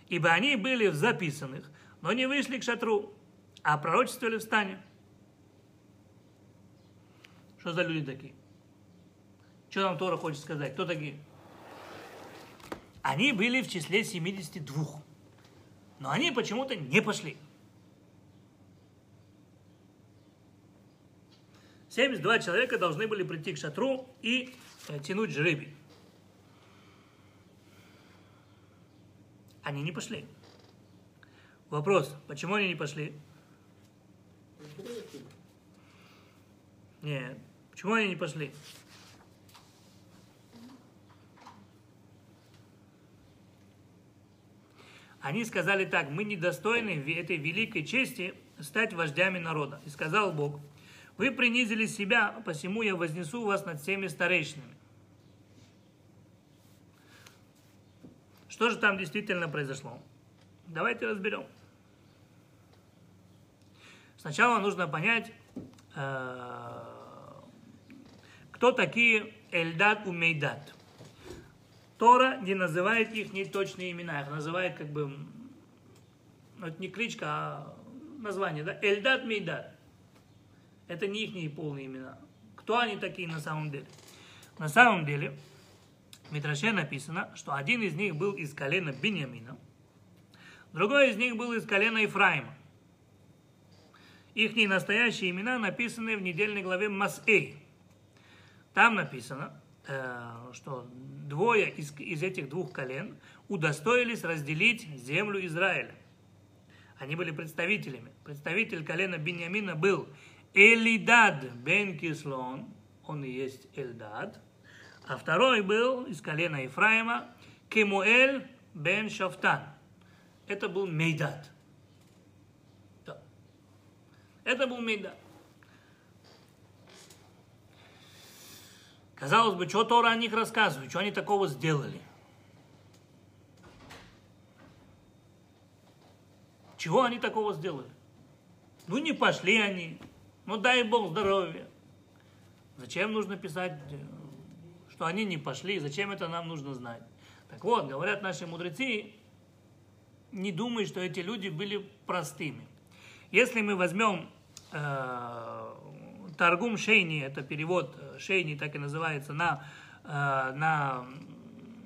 ибо они были в записанных, но не вышли к шатру, а пророчествовали в стане. Что за люди такие? Что нам Тора хочет сказать? Кто такие? Они были в числе 72. Но они почему-то не пошли. 72 человека должны были прийти к шатру и э, тянуть жребий. Они не пошли. Вопрос, почему они не пошли? Нет, почему они не пошли? Они сказали так, мы недостойны этой великой чести стать вождями народа. И сказал Бог, вы принизили себя, посему я вознесу вас над всеми старейшинами. Что же там действительно произошло? Давайте разберем. Сначала нужно понять, э, кто такие Эльдад и Мейдад. Тора не называет их не точные имена, их называет как бы, ну, это не кличка, а название, да? Эльдад, Мейдад. Это не их полные имена. Кто они такие на самом деле? На самом деле, в Митраше написано, что один из них был из колена Беньямина, другой из них был из колена Ефраима. Их настоящие имена написаны в недельной главе Масэй. Там написано, э, что двое из, из этих двух колен удостоились разделить землю Израиля. Они были представителями. Представитель колена Беньямина был Элидад бен Кислон, он и есть Эльдад, а второй был из колена Ефраима Кемуэль бен Шафтан. Это был Мейдад. Да. Это был Мейдад. Казалось бы, что Тора о них рассказывает, что они такого сделали. Чего они такого сделали? Ну, не пошли они, ну дай Бог здоровья. Зачем нужно писать, э, что они не пошли, зачем это нам нужно знать? Так вот, говорят наши мудрецы, не думай, что эти люди были простыми. Если мы возьмем э, Таргум Шейни, это перевод э, Шейни, так и называется, на, э, на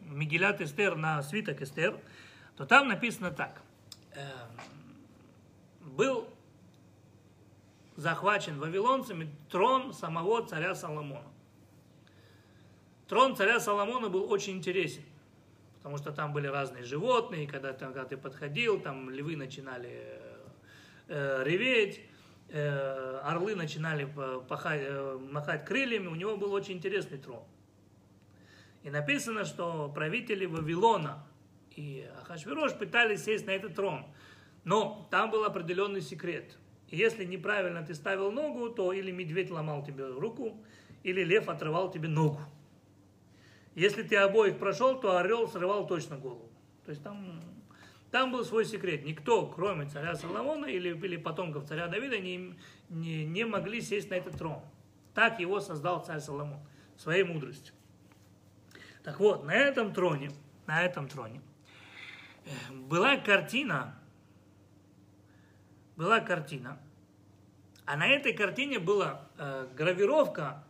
Мигелят Эстер, на свиток Эстер, то там написано так. Э, был захвачен вавилонцами трон самого царя Соломона. Трон царя Соломона был очень интересен, потому что там были разные животные, когда, там, когда ты подходил, там львы начинали э, реветь, э, орлы начинали пахать, э, махать крыльями, у него был очень интересный трон. И написано, что правители Вавилона и Ахашвирош пытались сесть на этот трон. Но там был определенный секрет. Если неправильно ты ставил ногу, то или медведь ломал тебе руку, или лев отрывал тебе ногу. Если ты обоих прошел, то орел срывал точно голову. То есть там, там был свой секрет. Никто, кроме царя Соломона или, или потомков царя Давида, не, не, не могли сесть на этот трон. Так его создал царь Соломон своей мудростью. Так вот, на этом троне, на этом троне э, была картина была картина, а на этой картине была э, гравировка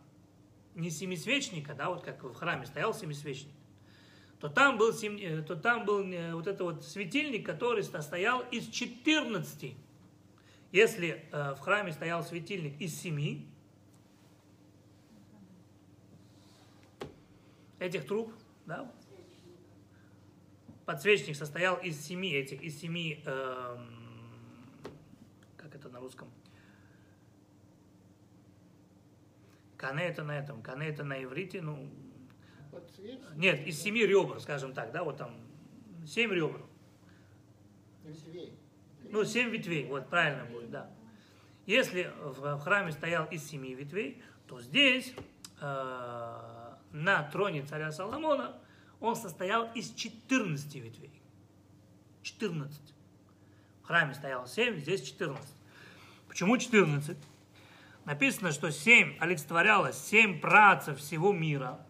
не семисвечника, да, вот как в храме стоял семисвечник, то там был, сем, э, то там был э, вот это вот светильник, который состоял из 14. Если э, в храме стоял светильник из 7 этих труб, да, подсвечник состоял из семи этих, из семи э, это на русском? Кане это на этом, кане это на иврите, ну... Нет, из семи ребр, скажем так, да, вот там семь ребр. Ветвей. Ну, семь ветвей, вот правильно будет, да. Если в храме стоял из семи ветвей, то здесь э, на троне царя Соломона он состоял из 14 ветвей. 14. В храме стоял 7, здесь 14. Почему 14? Написано, что 7 олицетворялось 7 працев всего мира.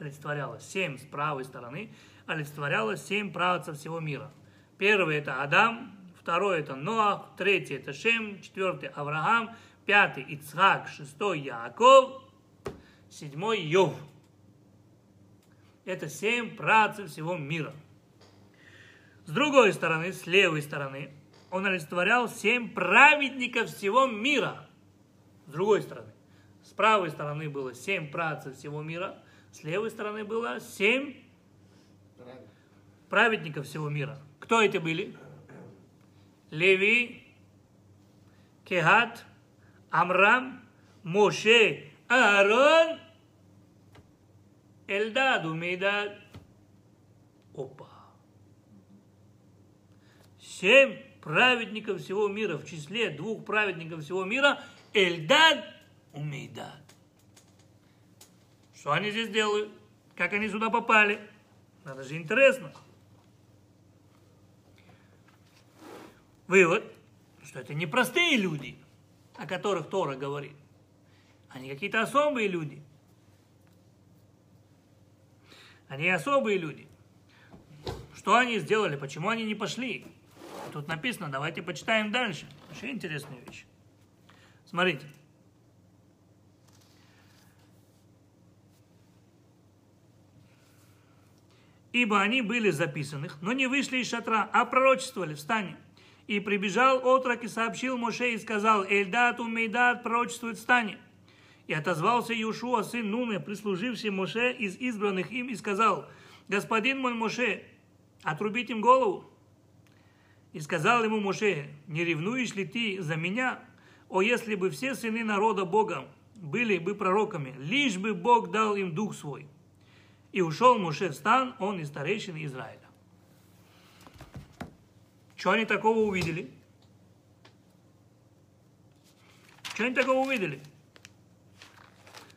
Олицетворялось 7 с правой стороны. Олицетворялось 7 працев всего мира. Первый это Адам, второй это Ноах, третий это Шем, четвертый Авраам, пятый Ицхак, шестой Яков, седьмой Йов. Это семь працев всего мира. С другой стороны, с левой стороны, он олицетворял семь праведников всего мира. С другой стороны, с правой стороны было семь працев всего мира, с левой стороны было семь праведников всего мира. Кто эти были? Леви, Кехат, Амрам, Моше, Аарон, Эльдад, Умейдад. Опа. Семь праведников всего мира, в числе двух праведников всего мира, Эльдад и Мейдад. Что они здесь делают? Как они сюда попали? Это же интересно. Вывод, что это не простые люди, о которых Тора говорит. Они какие-то особые люди. Они особые люди. Что они сделали? Почему они не пошли? Тут написано, давайте почитаем дальше. Вообще интересная вещь. Смотрите. Ибо они были записанных, но не вышли из шатра, а пророчествовали в стане. И прибежал отрок и сообщил Моше и сказал, Эльдат умейдат пророчествует в стане. И отозвался Иушуа, сын Нуны, прислуживший Моше из избранных им, и сказал, Господин мой Моше, отрубить им голову. И сказал ему Моше, не ревнуешь ли ты за меня? О, если бы все сыны народа Бога были бы пророками, лишь бы Бог дал им дух свой. И ушел Моше в стан, он и старейшины Израиля. Что они такого увидели? Что они такого увидели?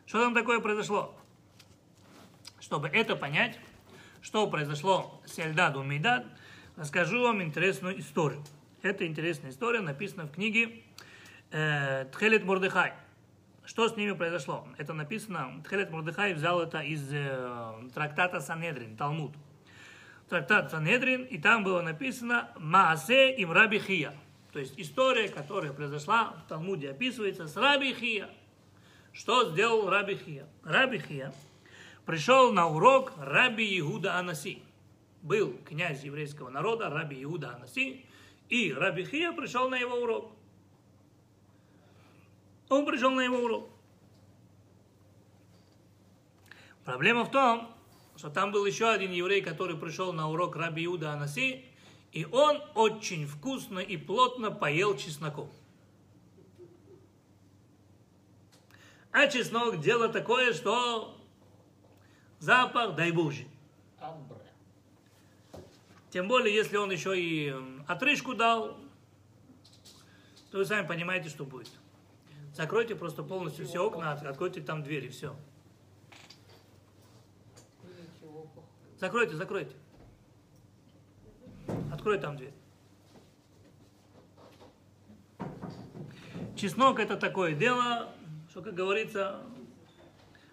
Что там такое произошло? Чтобы это понять, что произошло с Эльдадом Мейдад, расскажу вам интересную историю. Эта интересная история написана в книге э, Тхелет Мордыхай. что с ними произошло? Это написано, Тхелет Мурдыхай взял это из э, трактата Санедрин, Талмуд. Трактат Санедрин, и там было написано Маасе им Раби Хия. То есть история, которая произошла в Талмуде, описывается с Раби Хия. Что сделал Раби Хия? Раби Хия пришел на урок Раби Иуда Анаси. Был князь еврейского народа Раби Иуда Анаси, и Раби Хия пришел на его урок. Он пришел на его урок. Проблема в том, что там был еще один еврей, который пришел на урок Раби Иуда Анаси, и он очень вкусно и плотно поел чесноком. А чеснок дело такое, что запах, дай Боже. Тем более, если он еще и отрыжку дал, то вы сами понимаете, что будет. Закройте просто полностью все окна, откройте там двери, все. Закройте, закройте. Открой там дверь. Чеснок это такое дело, что, как говорится,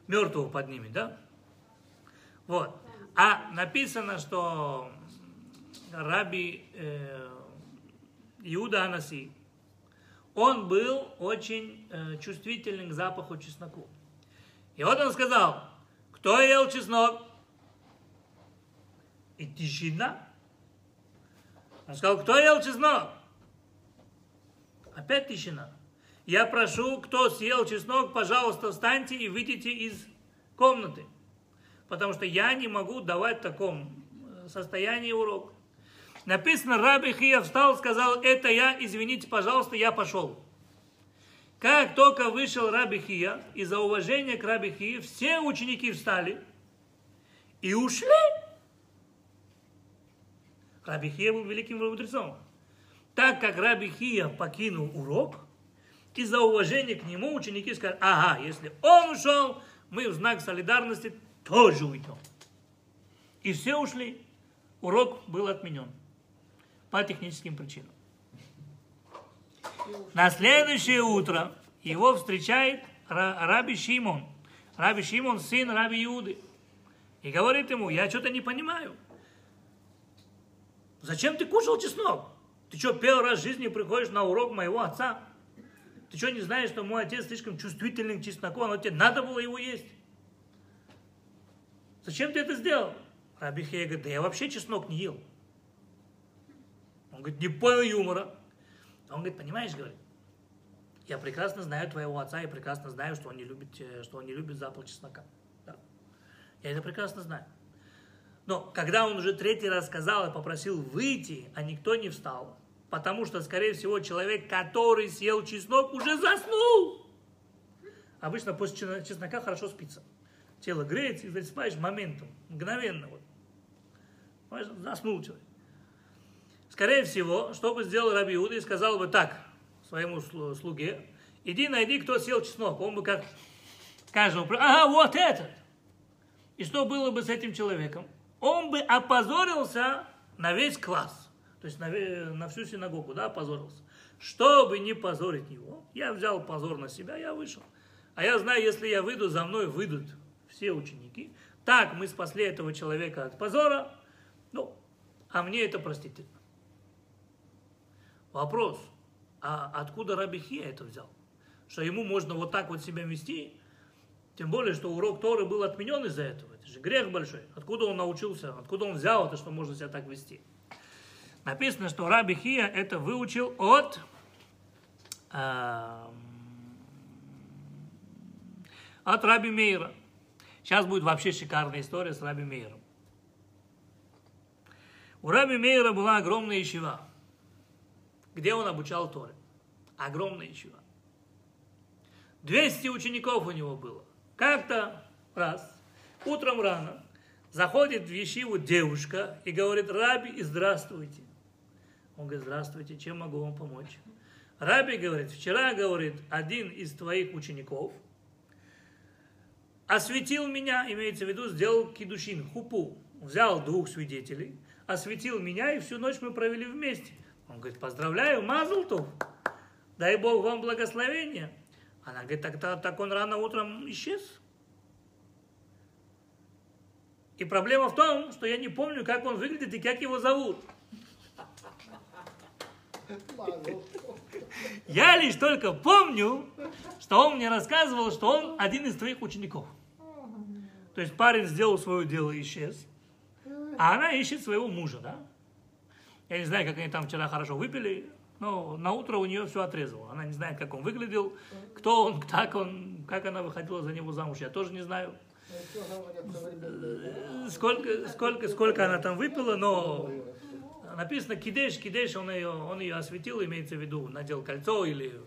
мертвого поднимет, да? Вот. А написано, что Раби э, Иуда Анаси, он был очень э, чувствительный к запаху чесноку. И вот он сказал, кто ел чеснок? И тишина. Он сказал, кто ел чеснок? Опять тишина. Я прошу, кто съел чеснок, пожалуйста, встаньте и выйдите из комнаты. Потому что я не могу давать в таком э, состоянии урок. Написано, Раби Хия встал, сказал, это я, извините, пожалуйста, я пошел. Как только вышел Раби Хия, из-за уважения к Раби Хии, все ученики встали и ушли. Раби Хия был великим мудрецом. Так как Раби Хия покинул урок, из-за уважения к нему ученики сказали, ага, если он ушел, мы в знак солидарности тоже уйдем. И все ушли. Урок был отменен по техническим причинам. На следующее утро его встречает Ра- Раби Шимон. Раби Шимон, сын Раби Иуды. И говорит ему, я что-то не понимаю. Зачем ты кушал чеснок? Ты что, первый раз в жизни приходишь на урок моего отца? Ты что, не знаешь, что мой отец слишком чувствительный к чесноку, но тебе надо было его есть? Зачем ты это сделал? Раби Хея говорит, да я вообще чеснок не ел. Он говорит, не понял юмора. Он говорит, понимаешь, говорит, я прекрасно знаю твоего отца, я прекрасно знаю, что он не любит, что он не любит запах чеснока. Да. Я это прекрасно знаю. Но когда он уже третий раз сказал и попросил выйти, а никто не встал, потому что, скорее всего, человек, который съел чеснок, уже заснул. Обычно после чеснока хорошо спится. Тело греется, и засыпаешь моментом, мгновенно. Вот. Заснул человек. Скорее всего, что бы сделал Раби Иуда и сказал бы так своему слу- слуге, иди найди, кто съел чеснок. Он бы как каждому, ага, вот этот. И что было бы с этим человеком? Он бы опозорился на весь класс. То есть на, на всю синагогу, да, опозорился. Чтобы не позорить его, я взял позор на себя, я вышел. А я знаю, если я выйду, за мной выйдут все ученики. Так мы спасли этого человека от позора. Ну, а мне это простительно. Вопрос, а откуда Раби Хия это взял? Что ему можно вот так вот себя вести? Тем более, что урок Торы был отменен из-за этого. Это же грех большой. Откуда он научился? Откуда он взял это, что можно себя так вести? Написано, что Раби Хия это выучил от эм, от Раби Мейра. Сейчас будет вообще шикарная история с Раби Мейром. У Раби Мейра была огромная ищева, где он обучал Торе. Огромная ищева. 200 учеников у него было. Как-то раз, утром рано, заходит в Ешиву девушка и говорит, Раби, здравствуйте. Он говорит, здравствуйте, чем могу вам помочь? Раби говорит, вчера, говорит, один из твоих учеников осветил меня, имеется в виду, сделал кидушин, хупу. Взял двух свидетелей, осветил меня, и всю ночь мы провели вместе. Он говорит, поздравляю, Мазлтов, дай Бог вам благословения. Она говорит, так, так, так он рано утром исчез. И проблема в том, что я не помню, как он выглядит и как его зовут. Я лишь только помню, что он мне рассказывал, что он один из твоих учеников. То есть парень сделал свое дело и исчез, а она ищет своего мужа, да? Я не знаю, как они там вчера хорошо выпили, но на утро у нее все отрезало. Она не знает, как он выглядел, кто он, как он, как она выходила за него замуж, я тоже не знаю. Сколько, сколько, сколько она там выпила, но написано кидеш, кидеш, он ее, он ее осветил, имеется в виду, надел кольцо или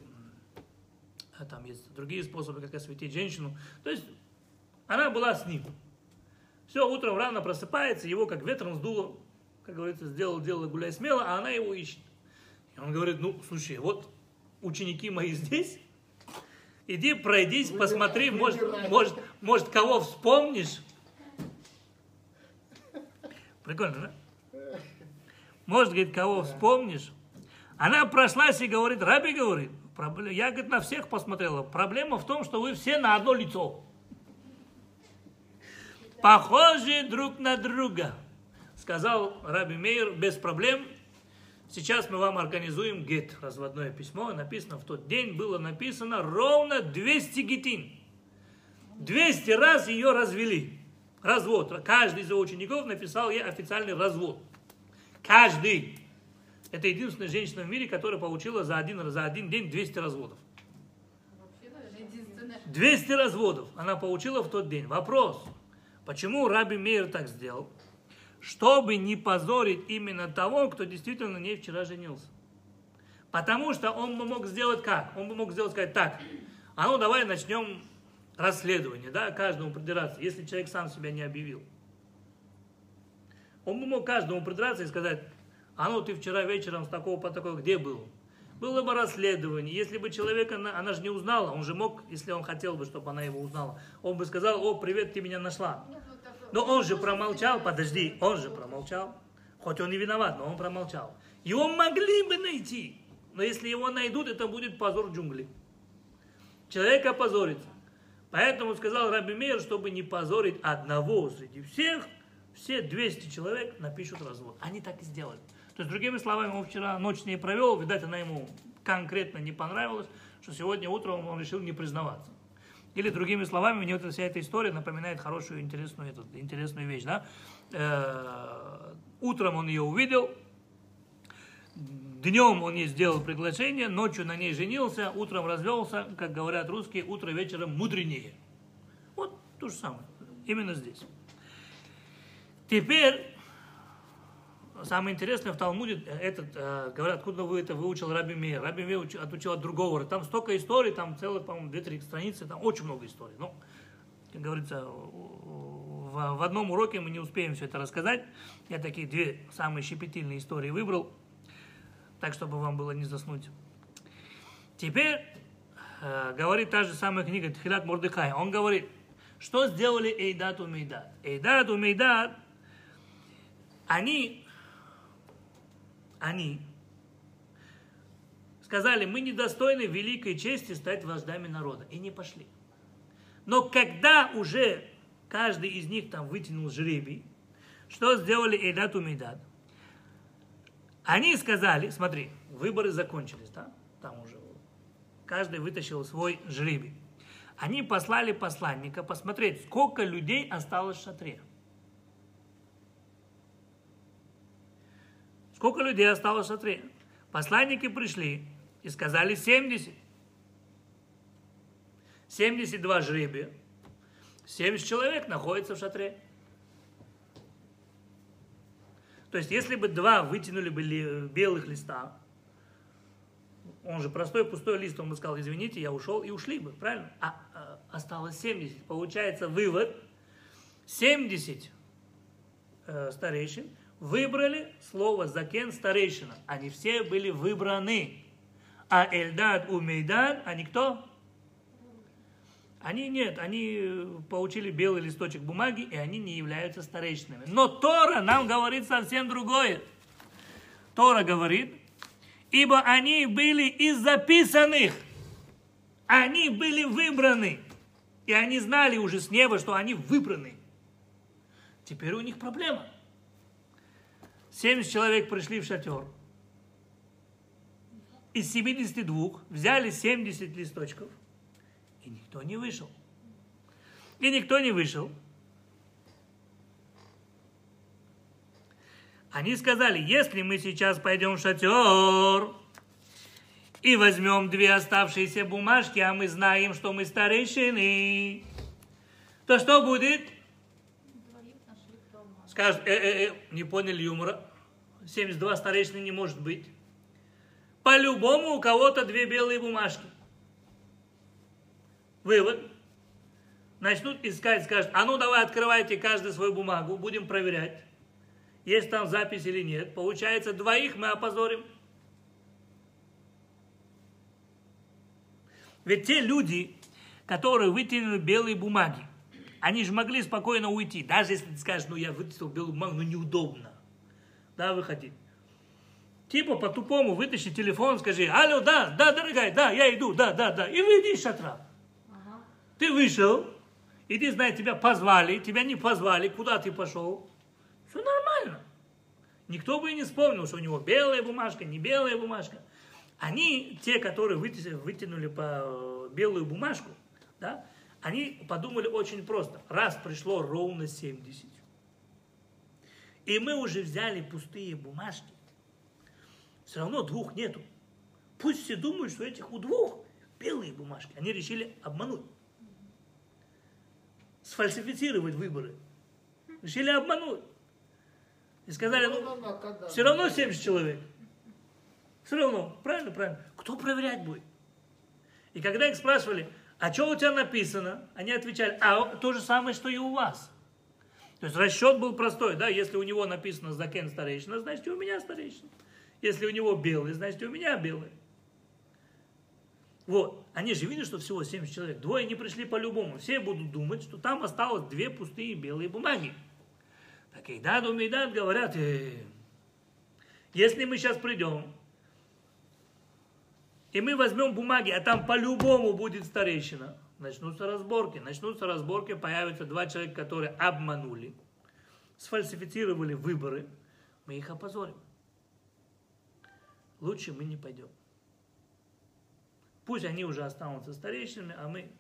а там есть другие способы, как осветить женщину. То есть она была с ним. Все, утром рано просыпается, его как ветром сдуло, как говорится, сделал дело, гуляй смело, а она его ищет. И он говорит, ну, слушай, вот ученики мои здесь, иди пройдись, посмотри, может, может, может, кого вспомнишь. Прикольно, да? Может, говорит, кого вспомнишь. Она прошлась и говорит, Раби говорит, «Пробле- я, говорит, на всех посмотрела. Проблема в том, что вы все на одно лицо. Похожи друг на друга. Сказал Раби Мейер, без проблем. Сейчас мы вам организуем гет, разводное письмо. Написано, в тот день было написано ровно 200 гетин. 200 раз ее развели. Развод. Каждый из его учеников написал ей официальный развод. Каждый. Это единственная женщина в мире, которая получила за один, за один день 200 разводов. Вообще, наверное, единственное. 200 разводов она получила в тот день. Вопрос, почему Раби Мейер так сделал? Чтобы не позорить именно того, кто действительно ней вчера женился. Потому что он бы мог сделать как? Он бы мог сделать сказать так, а ну давай начнем расследование, да, каждому придираться, если человек сам себя не объявил. Он бы мог каждому придраться и сказать, а ну ты вчера вечером с такого по такого где был? Было бы расследование. Если бы человека, она, она же не узнала, он же мог, если он хотел бы, чтобы она его узнала, он бы сказал, о, привет, ты меня нашла. Но он же промолчал, подожди, он же промолчал. Хоть он и виноват, но он промолчал. Его могли бы найти. Но если его найдут, это будет позор джунглей. Человек опозорится. Поэтому сказал Раби Мейер, чтобы не позорить одного среди всех, все 200 человек напишут развод. Они так и сделали. То есть, другими словами, он вчера ночь с ней провел, видать, она ему конкретно не понравилась, что сегодня утром он решил не признаваться. Или, другими словами, мне вот вся эта история напоминает хорошую, интересную, эту, интересную вещь. Да? Э, утром он ее увидел, днем он ей сделал приглашение, ночью на ней женился, утром развелся, как говорят русские, утро вечером мудренее. Вот то же самое, именно здесь. Теперь, самое интересное в Талмуде, э, этот, э, говорят, откуда вы это выучил Раби Мейер. Раби Мейер учи- отучил от другого. Там столько историй, там целых, по-моему, 2-3 страницы, там очень много историй. Ну, как говорится, в, в одном уроке мы не успеем все это рассказать. Я такие две самые щепетильные истории выбрал, так, чтобы вам было не заснуть. Теперь э, говорит та же самая книга Тхилат Мордыхай. Он говорит, что сделали Эйдат у Мейдат. Эйдат у Мейдат, они, они сказали, мы недостойны великой чести стать вождями народа. И не пошли. Но когда уже каждый из них там вытянул жребий, что сделали Эйдат у Мейдат? Они сказали, смотри, выборы закончились, да? Там уже каждый вытащил свой жребий. Они послали посланника посмотреть, сколько людей осталось в шатре. Сколько людей осталось в шатре? Посланники пришли и сказали 70. 72 жребия. 70 человек находится в шатре. То есть, если бы два вытянули бы белых листа, он же простой пустой лист, он бы сказал, извините, я ушел, и ушли бы, правильно? А, а, осталось 70. Получается вывод, 70 э, старейшин выбрали слово закен старейшина. Они все были выбраны. А Эльдад у Мейдад, они кто? Они нет, они э, получили белый листочек бумаги, и они не являются старейшинами. Но Тора нам говорит совсем другое. Тора говорит, ибо они были из записанных. Они были выбраны. И они знали уже с неба, что они выбраны. Теперь у них проблема. 70 человек пришли в шатер. Из 72 взяли 70 листочков. И никто не вышел. И никто не вышел. Они сказали, если мы сейчас пойдем в шатер и возьмем две оставшиеся бумажки, а мы знаем, что мы старейшины, то что будет? Скажут, э, э, э, не поняли юмора. 72 старейшины не может быть. По-любому у кого-то две белые бумажки. Вывод. Начнут искать, скажут, а ну давай открывайте каждый свою бумагу, будем проверять, есть там запись или нет. Получается, двоих мы опозорим. Ведь те люди, которые вытянули белые бумаги, они же могли спокойно уйти. Даже если ты скажешь, ну я вытащил белую бумагу, ну неудобно. Да, выходить. Типа по-тупому вытащи телефон, скажи, алло, да, да, дорогая, да, я иду, да, да, да. И выйди из шатра. Ты вышел, и ты знаешь, тебя позвали, тебя не позвали, куда ты пошел. Все нормально. Никто бы и не вспомнил, что у него белая бумажка, не белая бумажка. Они, те, которые вытянули, вытянули по белую бумажку, да, они подумали очень просто. Раз пришло ровно 70, и мы уже взяли пустые бумажки, все равно двух нету. Пусть все думают, что этих у двух белые бумажки. Они решили обмануть. Сфальсифицировать выборы. Решили обмануть. И сказали, ну, все равно 70 человек. Все равно, правильно, правильно. Кто проверять будет? И когда их спрашивали, а что у тебя написано? Они отвечали, а то же самое, что и у вас. То есть расчет был простой, да, если у него написано Закен старейшина, значит и у меня старейшина. Если у него белый, значит и у меня белый. Вот, они же видят, что всего 70 человек. Двое не пришли по-любому. Все будут думать, что там осталось две пустые белые бумаги. Так и да, Думейдат говорят, э, если мы сейчас придем, и мы возьмем бумаги, а там по-любому будет старейшина, начнутся разборки. Начнутся разборки, появятся два человека, которые обманули, сфальсифицировали выборы, мы их опозорим. Лучше мы не пойдем. Пусть они уже останутся старейшинами, а мы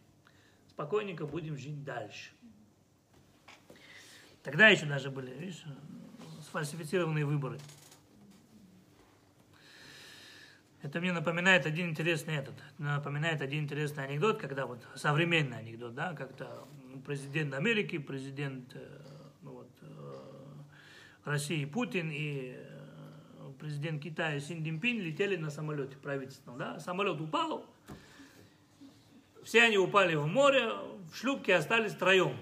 спокойненько будем жить дальше. Тогда еще даже были, видишь, сфальсифицированные выборы. Это мне напоминает один интересный этот, напоминает один интересный анекдот, когда вот современный анекдот, да, как-то президент Америки, президент э, ну вот, э, России Путин и э, президент Китая Син Цзиньпин летели на самолете правительственном, да, самолет упал, все они упали в море, в шлюпке остались троем.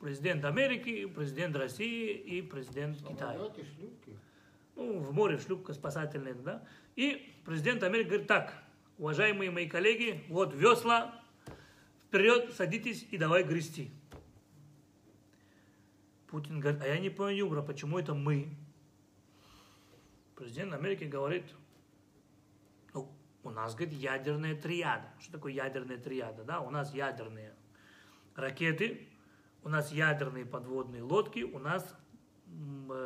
Президент Америки, президент России и президент Китая. Ну, в море шлюпка спасательная, да. И президент Америки говорит, так, уважаемые мои коллеги, вот весла, вперед, садитесь и давай грести. Путин говорит, а я не понял, Юбра, почему это мы? Президент Америки говорит, ну, у нас, говорит, ядерная триада. Что такое ядерная триада? Да, у нас ядерные ракеты, у нас ядерные подводные лодки, у нас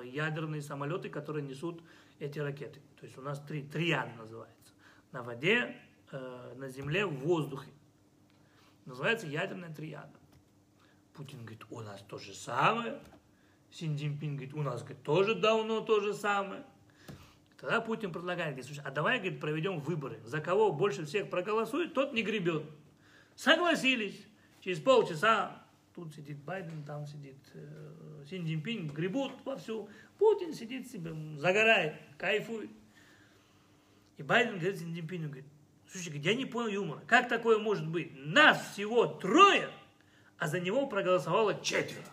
ядерные самолеты, которые несут эти ракеты. То есть у нас три, триад называется. На воде, э, на земле, в воздухе. Называется ядерная триада. Путин говорит, у нас то же самое. Син Цзиньпин говорит, у нас говорит, тоже давно то же самое. Тогда Путин предлагает, говорит, слушай, а давай, говорит, проведем выборы. За кого больше всех проголосует, тот не гребет. Согласились. Через полчаса тут сидит Байден, там сидит э, Син Цзиньпин, гребут вовсю. Путин сидит себе, загорает, кайфует. И Байден говорит Син Цзиньпину, говорит, слушай, я не понял юмора. Как такое может быть? Нас всего трое, а за него проголосовало четверо.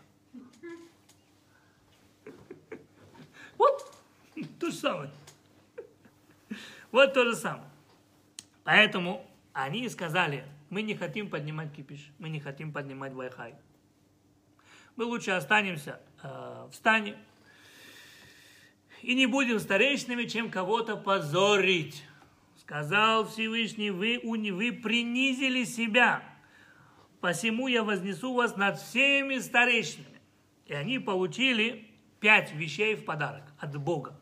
Вот то же самое. Вот то же самое. Поэтому они сказали, мы не хотим поднимать кипиш, мы не хотим поднимать вайхай. Мы лучше останемся э, в стане и не будем старейшинами, чем кого-то позорить. Сказал Всевышний, вы, уни- вы принизили себя, посему я вознесу вас над всеми старейшинами. И они получили пять вещей в подарок от Бога.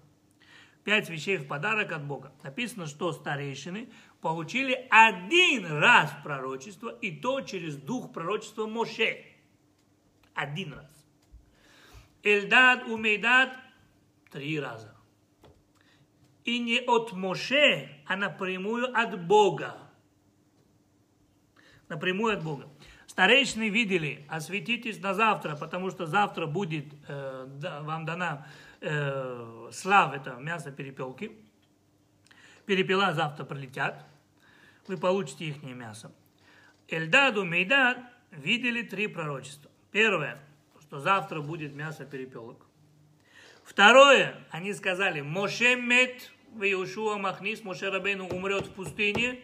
Пять вещей в подарок от Бога. Написано, что старейшины получили один раз пророчество, и то через дух пророчества Моше. Один раз. Эльдад, Умейдад три раза. И не от Моше, а напрямую от Бога. Напрямую от Бога. Старейшины видели, осветитесь на завтра, потому что завтра будет э, вам дана э, слав, это мясо перепелки. Перепела завтра прилетят, вы получите их мясо. Эльдаду, Мейдад видели три пророчества. Первое, что завтра будет мясо перепелок. Второе, они сказали, Моше мет, Иошуа Махнис, Моше Рабейну умрет в пустыне,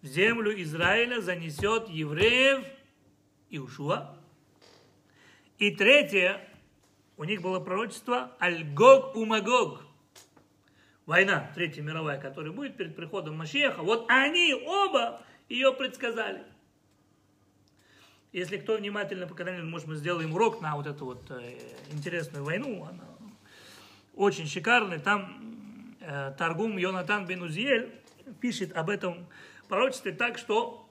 в землю Израиля занесет евреев Иошуа. И третье, у них было пророчество Аль-Гог Умагог. Война, Третья мировая, которая будет перед приходом Машеха. Вот они оба ее предсказали. Если кто внимательно когда-нибудь, может, мы сделаем урок на вот эту вот э, интересную войну, она очень шикарный. Там э, Таргум Йонатан бен Узиэль пишет об этом пророчестве так, что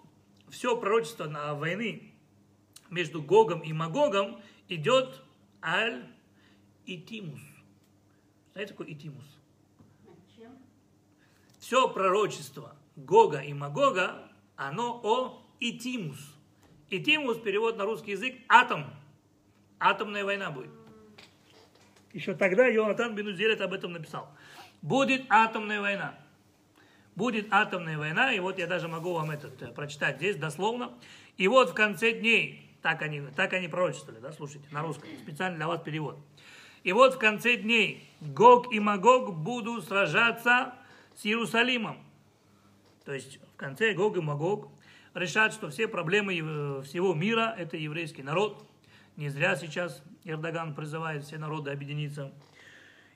все пророчество на войны между Гогом и Магогом идет аль Итимус. Знаете, такое Итимус? Все пророчество Гога и Магога, оно о Итимус. Итимус перевод на русский язык атом. Атомная война будет. Еще тогда Йонатан Бенузелет об этом написал. Будет атомная война. Будет атомная война, и вот я даже могу вам этот э, прочитать здесь дословно. И вот в конце дней, так они, так они пророчествовали, да, слушайте, на русском, специально для вас перевод. И вот в конце дней Гог и Магог будут сражаться с Иерусалимом. То есть в конце Гог и Магог решат, что все проблемы всего мира – это еврейский народ. Не зря сейчас Эрдоган призывает все народы объединиться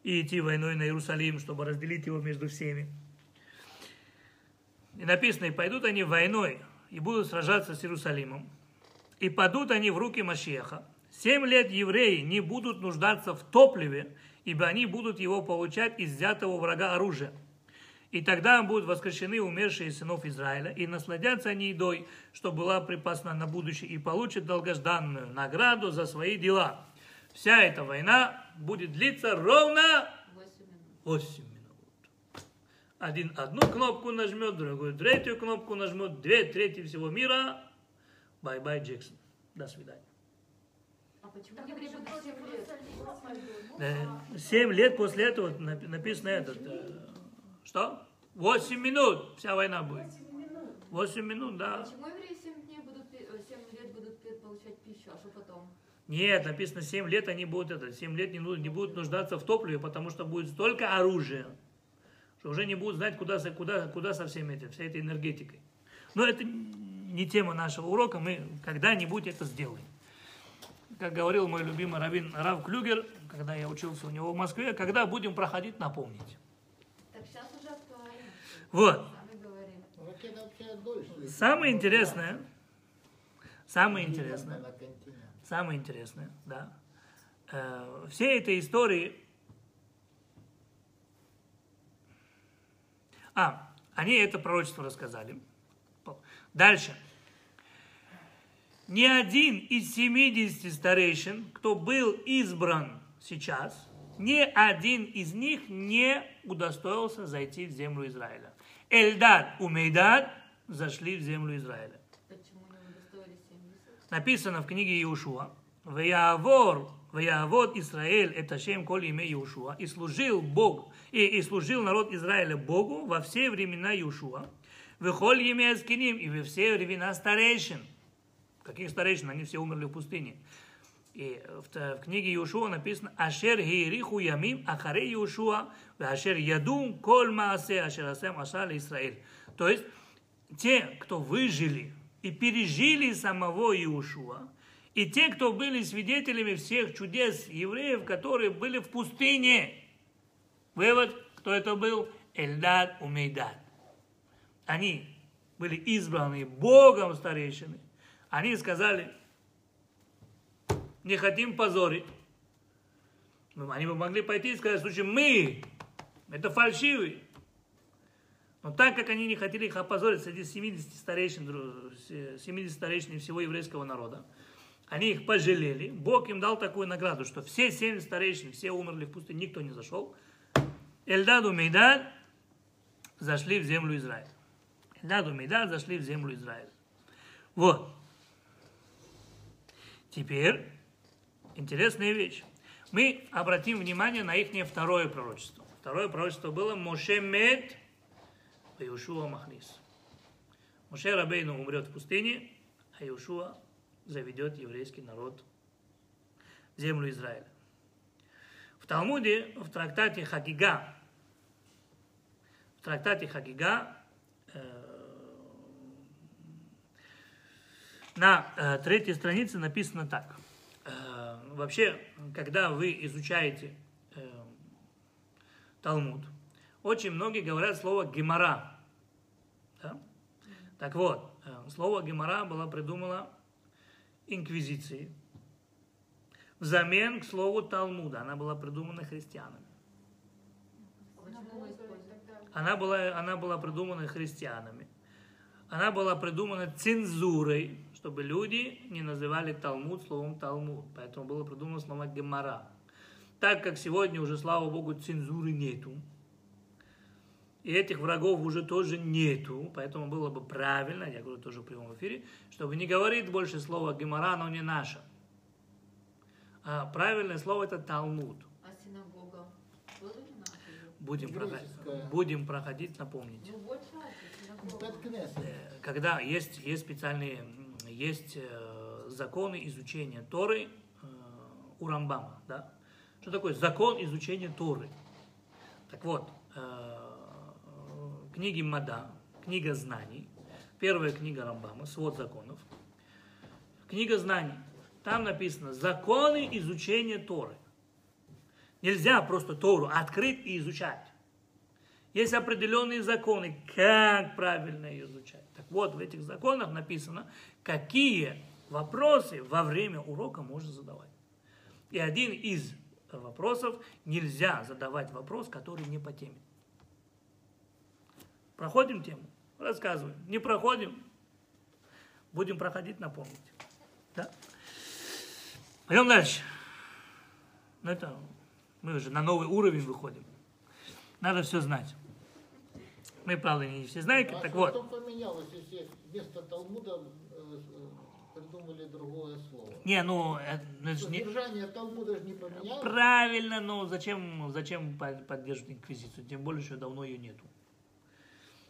и идти войной на Иерусалим, чтобы разделить его между всеми. И написано, и пойдут они войной, и будут сражаться с Иерусалимом. И падут они в руки Машеха. Семь лет евреи не будут нуждаться в топливе, ибо они будут его получать из взятого врага оружия. И тогда будут воскрешены умершие сынов Израиля, и насладятся они едой, что была припасена на будущее, и получат долгожданную награду за свои дела. Вся эта война будет длиться ровно 8 минут. Один одну кнопку нажмет, другой третью кнопку нажмет, две трети всего мира. Bye-bye, Jackson. До свидания. А почему евреи будут 7 лет? Э, Семь лет после этого напи- написано этот. Что? Восемь минут вся война будет. Восемь минут, да. Почему евреи 7 дней будут, пи- э, 7 лет будут получать пищу, а что потом? Нет, написано 7 лет они будут это, 7 лет не, не будут нуждаться в топливе, потому что будет столько оружия, что уже не будут знать, куда, куда, куда со всем этим, всей этой энергетикой. Но это не тема нашего урока, мы когда-нибудь это сделаем. Как говорил мой любимый раввин Рав Клюгер, когда я учился у него в Москве, когда будем проходить, напомнить. Так сейчас уже актуально. Вот. Самое интересное, самое Интересно интересное, самое интересное, да, э, все этой истории, а, они это пророчество рассказали. Дальше. Ни один из 70 старейшин, кто был избран сейчас, ни один из них не удостоился зайти в землю Израиля. Эльдад и Мейдад зашли в землю Израиля. Почему не удостоились 70? Написано в книге Иешуа, «Ваявор, ваявод Израиль, это шем коль имя Иешуа, и служил Бог, и, и служил народ Израиля Богу во все времена Иешуа, выхоль имя Аскиним, и во все времена старейшин». Каких старейшин? Они все умерли в пустыне. И в, в книге Иешуа написано «Ашер гейриху ямим ахаре Иешуа, ашер ядум коль маасе ашер асем ашаль Израиль». То есть, те, кто выжили и пережили самого Иешуа, и те, кто были свидетелями всех чудес евреев, которые были в пустыне. Вывод, кто это был? Эльдад Умейдад. они были избраны Богом старейшины, они сказали, не хотим позорить. Ну, Они бы могли пойти и сказать, слушай, мы, это фальшивые. Но так как они не хотели их опозорить среди 70 старейшин, дру- 70 старейшин всего еврейского народа, они их пожалели. Бог им дал такую награду, что все 70 старейшин, все умерли в пустыне, никто не зашел. Эльдаду Мейдад зашли в землю Израиля. Эльдаду Мейдад зашли в землю Израиля. Вот. Теперь интересная вещь. Мы обратим внимание на их второе пророчество. Второе пророчество было Моше Мед Иошуа Махнис. Моше Рабейну умрет в пустыне, а Иошуа заведет еврейский народ в землю Израиля. В Талмуде, в трактате Хагига, в трактате Хагига, э, на э, третьей странице написано так. Вообще, когда вы изучаете э, Талмуд, очень многие говорят слово гемора. Да? Так вот, э, слово гемора было придумано инквизицией взамен к слову Талмуда. Она была придумана христианами. Она была, она была придумана христианами. Она была придумана цензурой, чтобы люди не называли Талмуд словом Талмуд. Поэтому было придумано слово Гемора. Так как сегодня уже, слава Богу, цензуры нету, и этих врагов уже тоже нету, поэтому было бы правильно, я говорю тоже в прямом эфире, чтобы не говорить больше слова Гемора, оно не наше. А правильное слово это Талмуд. А синагога? Будем, проходить, будем проходить, напомните. Ну вот. Э, когда есть, есть специальные, есть э, законы изучения Торы э, у Рамбама, да? Что такое закон изучения Торы? Так вот, э, книги Мада, книга знаний, первая книга Рамбама, свод законов, книга знаний, там написано законы изучения Торы. Нельзя просто Тору открыть и изучать. Есть определенные законы, как правильно ее изучать. Вот, в этих законах написано, какие вопросы во время урока можно задавать. И один из вопросов, нельзя задавать вопрос, который не по теме. Проходим тему? Рассказываем. Не проходим? Будем проходить, напомнить. Да? Пойдем дальше. Ну, это мы уже на новый уровень выходим. Надо все знать. Мы, не все знаем, А так вот. что поменялось, если вместо Талмуда э, э, придумали другое слово? Не, ну, это, ну, это же не... Содержание Талмуда же не поменялось. Правильно, но зачем, зачем под- поддерживать инквизицию? Тем более, что давно ее нету.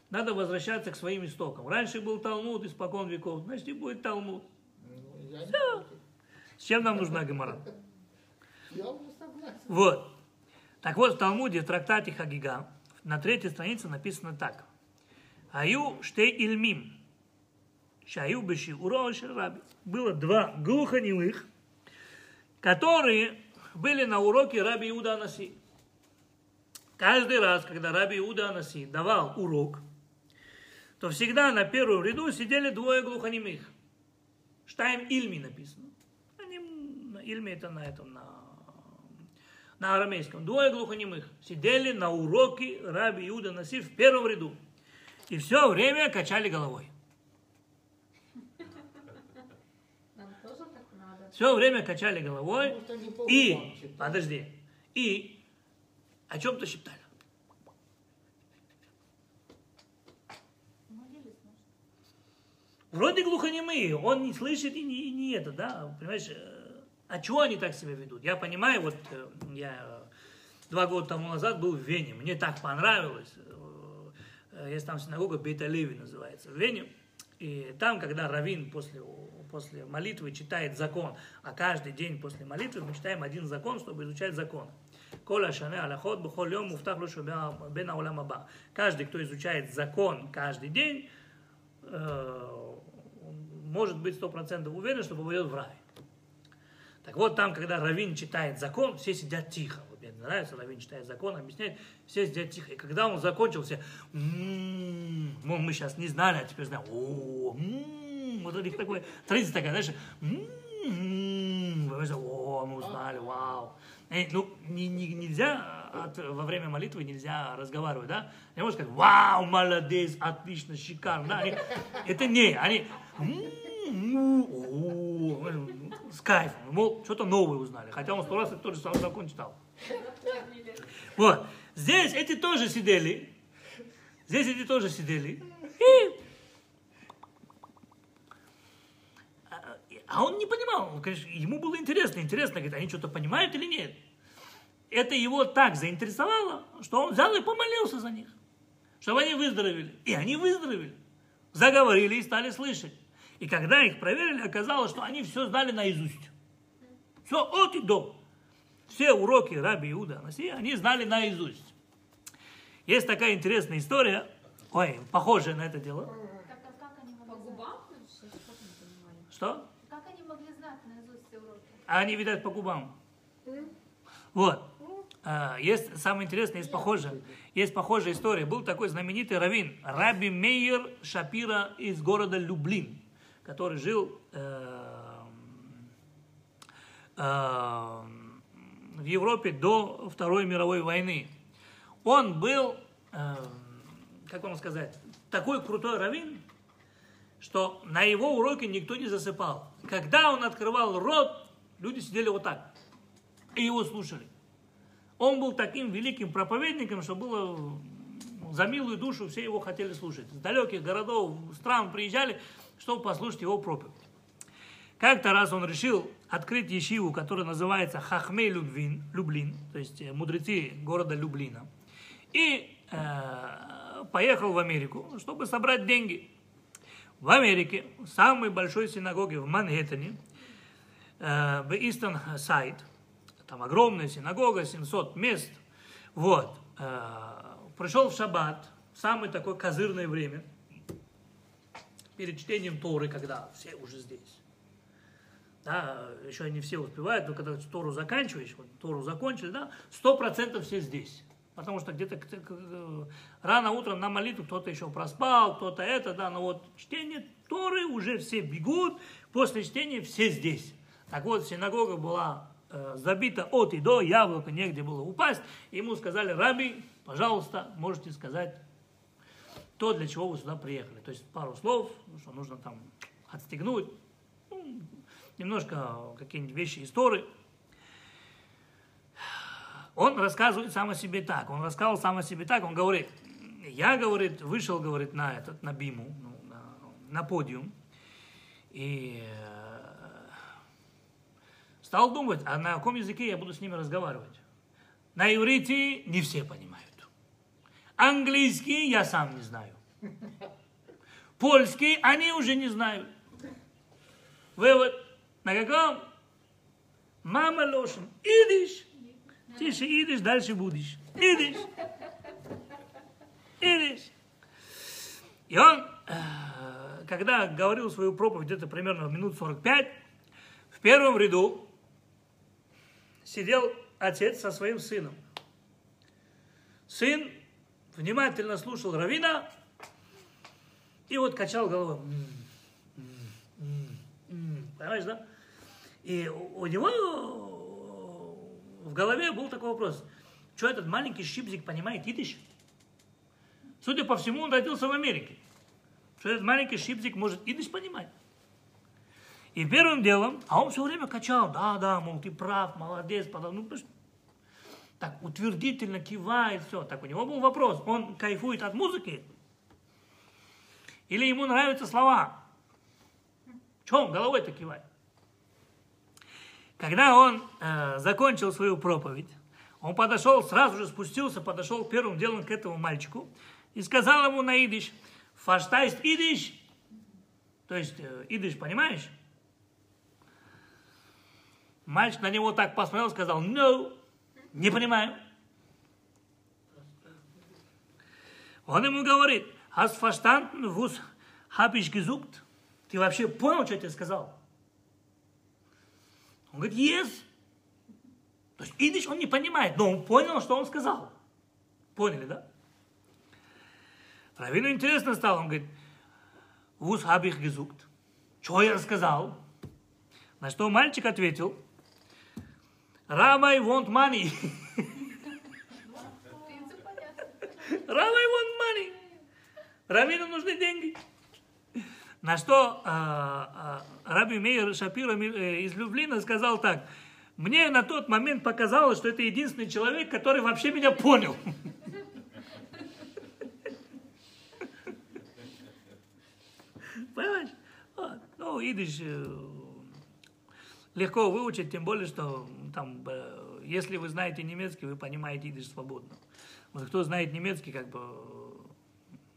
Надо возвращаться к своим истокам. Раньше был Талмуд, испокон веков, значит и будет Талмуд. Ну, я, не против. С чем нам нужна Гемора? я уже согласен. Вот. Так вот, в Талмуде, в трактате Хагига, на третьей странице написано так. Аю штей ильмим. Шаю беши раби. Было два глухонемых, которые были на уроке раби Иуда Анаси. Каждый раз, когда раби Иуда Анаси давал урок, то всегда на первом ряду сидели двое глухонемых. Штайм Ильми написано. Они, м, Ильми это на этом, на, арамейском. Двое глухонемых сидели на уроке раби Иуда Наси в первом ряду. И все время качали головой. Нам тоже так надо. Все время качали головой. По И, подожди, и о чем-то шептали. Вроде глухонемые, он не слышит и не, и не это, да, понимаешь, э, а чего они так себя ведут? Я понимаю, вот э, я э, два года тому назад был в Вене, мне так понравилось, э, есть там синагога Бейталеви называется, в Вене, и там, когда Равин после, после молитвы читает закон, а каждый день после молитвы мы читаем один закон, чтобы изучать закон. Коля шане алахот бухол йом муфтах лошу бен. Каждый, кто изучает закон каждый день, может быть сто процентов уверен, что попадет в рай. Так вот, там, когда Равин читает закон, все сидят тихо. Вот я нравится, Равин читает закон, объясняет, все сидят тихо. И когда он закончил, все, «М-м-м». ну, мы сейчас не знали, а теперь знаем, о, м-м». вот у них такой, традиция такая, знаешь, о, мы узнали, вау. Э, Ну, не- не- нельзя во время молитвы нельзя разговаривать, да? Не можно сказать, вау, молодец, отлично, шикарно. Они- это не, они «М-м-м», с кайфом, мол, что-то новое узнали. Хотя он сто раз тот же самый закон читал. Вот. Здесь эти тоже сидели. Здесь эти тоже сидели. И... А- он не понимал. Он, конечно, ему было интересно. Интересно, говорит, они что-то понимают или нет. Это его так заинтересовало, что он взял и помолился за них. Чтобы они выздоровели. И они выздоровели. Заговорили и стали слышать. И когда их проверили, оказалось, что они все знали наизусть. Все от и до. Все уроки Раби Иуда Анаси, они знали наизусть. Есть такая интересная история, ой, похожая на это дело. Так, а как они По могли знать? губам? Что что не понимали? Что? Как они могли знать наизусть все уроки? А они, видать, по губам. Вот. А, Есть, самое интересное, есть похожая, есть похожая история. Был такой знаменитый раввин, Раби Мейер Шапира из города Люблин, который жил э, э, в Европе до Второй мировой войны. Он был, э, как вам сказать, такой крутой раввин, что на его уроке никто не засыпал. Когда он открывал рот, люди сидели вот так и его слушали. Он был таким великим проповедником, что было ну, за милую душу все его хотели слушать. С далеких городов, стран приезжали, чтобы послушать его проповедь. Как-то раз он решил открыть ешиву, которая называется Хахмей Люблин, Люблин то есть э, мудрецы города Люблина. И э, поехал в Америку, чтобы собрать деньги. В Америке, в самой большой синагоге в Манхэттене, э, в Истон Сайд, там огромная синагога, 700 мест, вот, э, пришел в шаббат, самое такое козырное время, перед чтением Торы, когда все уже здесь. Да, еще не все успевают, но когда Тору заканчиваешь, вот Тору закончили, да, сто процентов все здесь. Потому что где-то э, рано утром на молитву кто-то еще проспал, кто-то это, да, но вот чтение Торы уже все бегут, после чтения все здесь. Так вот, синагога была э, забита от и до, яблоко негде было упасть. Ему сказали, раби, пожалуйста, можете сказать то, для чего вы сюда приехали. То есть пару слов, что нужно там отстегнуть, ну, немножко какие-нибудь вещи, истории. Он рассказывает сам о себе так. Он рассказывал сам о себе так. Он говорит, я, говорит, вышел, говорит, на этот, на биму, ну, на, на подиум. И э, стал думать, а на каком языке я буду с ними разговаривать. На иврите не все понимают. Английский я сам не знаю. Польский они уже не знают. Вывод. На каком? Мама лошадь. Идиш. Тише идиш, дальше будешь. Идиш. Идиш. И он, э, когда говорил свою проповедь, где-то примерно в минут 45, в первом ряду сидел отец со своим сыном. Сын внимательно слушал Равина и вот качал головой. Понимаешь, да? И у него в голове был такой вопрос. Что этот маленький щипзик понимает идиш? Судя по всему, он родился в Америке. Что этот маленький щипзик может идиш понимать? И первым делом, а он все время качал, да, да, мол, ты прав, молодец, подав- ну, так утвердительно кивает, все. Так у него был вопрос, он кайфует от музыки? Или ему нравятся слова? Че он головой-то кивает? Когда он э, закончил свою проповедь, он подошел, сразу же спустился, подошел первым делом к этому мальчику и сказал ему на идиш, фаштайст идиш, то есть э, идиш, понимаешь? Мальчик на него так посмотрел, сказал, no, не понимаю. Он ему говорит, hast verstanden, was hab ich gesucht? Ты вообще понял, что я тебе сказал? Он говорит, yes. То есть идиш он не понимает, но он понял, что он сказал. Поняли, да? Равину интересно стало, он говорит, вуз хаб их гезукт. Что я сказал? На что мальчик ответил, Rabbi want money. [LAUGHS] Rabbi want money. Равину нужны деньги. На что а, а, Раби Мейер Шапира э, из Люблина сказал так. Мне на тот момент показалось, что это единственный человек, который вообще меня понял. Понимаешь? Ну, идиш э, легко выучить, тем более, что там, э, если вы знаете немецкий, вы понимаете идиш свободно. Вот кто знает немецкий, как бы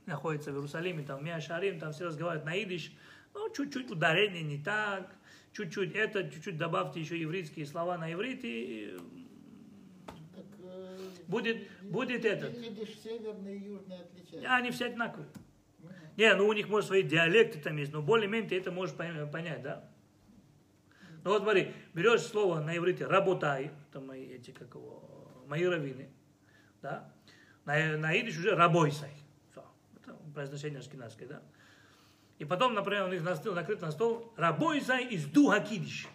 находится в Иерусалиме, там, Миа Шарим, там все разговаривают на идиш, ну, чуть-чуть ударение не так, чуть-чуть это, чуть-чуть добавьте еще еврейские слова на иврите, и Так, э, Будет- будет этот. Видишь, северный и южный отличаются. они все одинаковые. Не, ну у них, может, свои диалекты там есть, но более-менее ты это можешь пон- понять, да? Ну вот смотри, берешь слово на иврите работай, это мои эти, как его, мои раввины, да? На, на идиш уже рабойсай. Произношение ашкенадское, да? И потом, например, у них на стол, накрыт на стол рабойсай из ду хакидиш.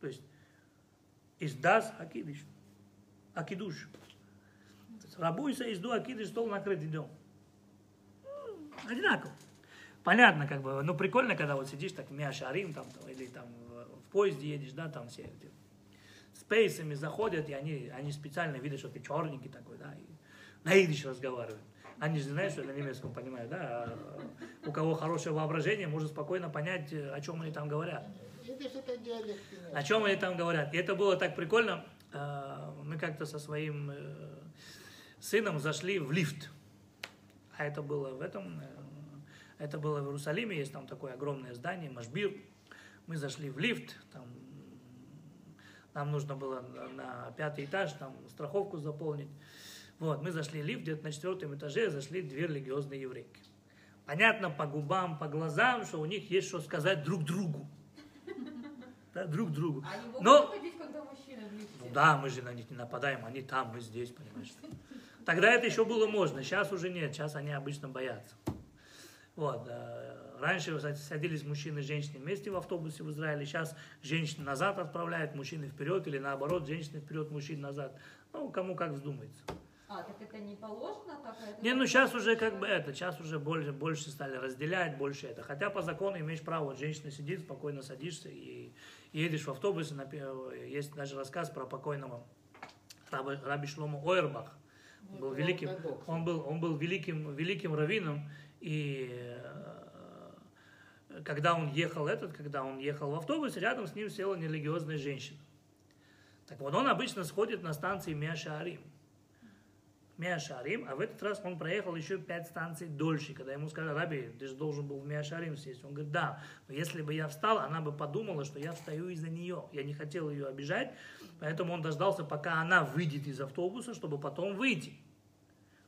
То есть из дас хакидиш. Акидуш. То есть Рабойсай из ду хакидиш, стол накрыт, идем. Одинаково. Понятно, как бы, ну прикольно, когда вот сидишь так в Миашарим, там, или там в поезде едешь, да, там все эти с пейсами заходят, и они, они специально видят, что ты черненький такой, да, и на идиш разговаривают. Они же знают, что я на немецком понимаю, да, а у кого хорошее воображение, может спокойно понять, о чем они там говорят. Диалект. О чем они там говорят. И это было так прикольно. Э, Мы как-то со своим э, сыном зашли в лифт. А это было в этом, э, это было в Иерусалиме, есть там такое огромное здание, Машбир. Мы зашли в лифт, там нам нужно было на, на пятый этаж, там страховку заполнить. Вот, мы зашли в лифт, где-то на четвертом этаже зашли две религиозные еврейки. Понятно по губам, по глазам, что у них есть что сказать друг другу. Да, друг другу. А они могут Но выходить, когда мужчина в лифте? ну да, мы же на них не нападаем, они там, мы здесь, понимаешь. Тогда это еще было можно, сейчас уже нет, сейчас они обычно боятся. Вот. э, Раньше кстати, садились мужчины и женщины вместе в автобусе в Израиле, сейчас женщин назад отправляют, мужчины вперед, или наоборот, женщины вперед, мужчин назад. Ну, кому как вздумается. А, так это не положено так? это Не, ну сейчас уже как бы это, сейчас уже больше, больше стали разделять, больше это. Хотя по закону имеешь право, вот женщина сидит, спокойно садишься и едешь в автобусе. напе- Есть даже рассказ про покойного раби, раби Шлома Ойербах. Он был Ну, великим, он был, он был великим, великим раввином, и э, когда он ехал этот, когда он ехал в автобусе, рядом с ним села нерелигиозная женщина. Так вот, он обычно сходит на станции Миашарим. Миашарим, а в этот раз он проехал еще пять станций дольше. Когда ему сказали, Раби, ты же должен был в Миашарим сесть. Он говорит, да, но если бы я встал, она бы подумала, что я встаю из-за нее. Я не хотел ее обижать, поэтому он дождался, пока она выйдет из автобуса, чтобы потом выйти.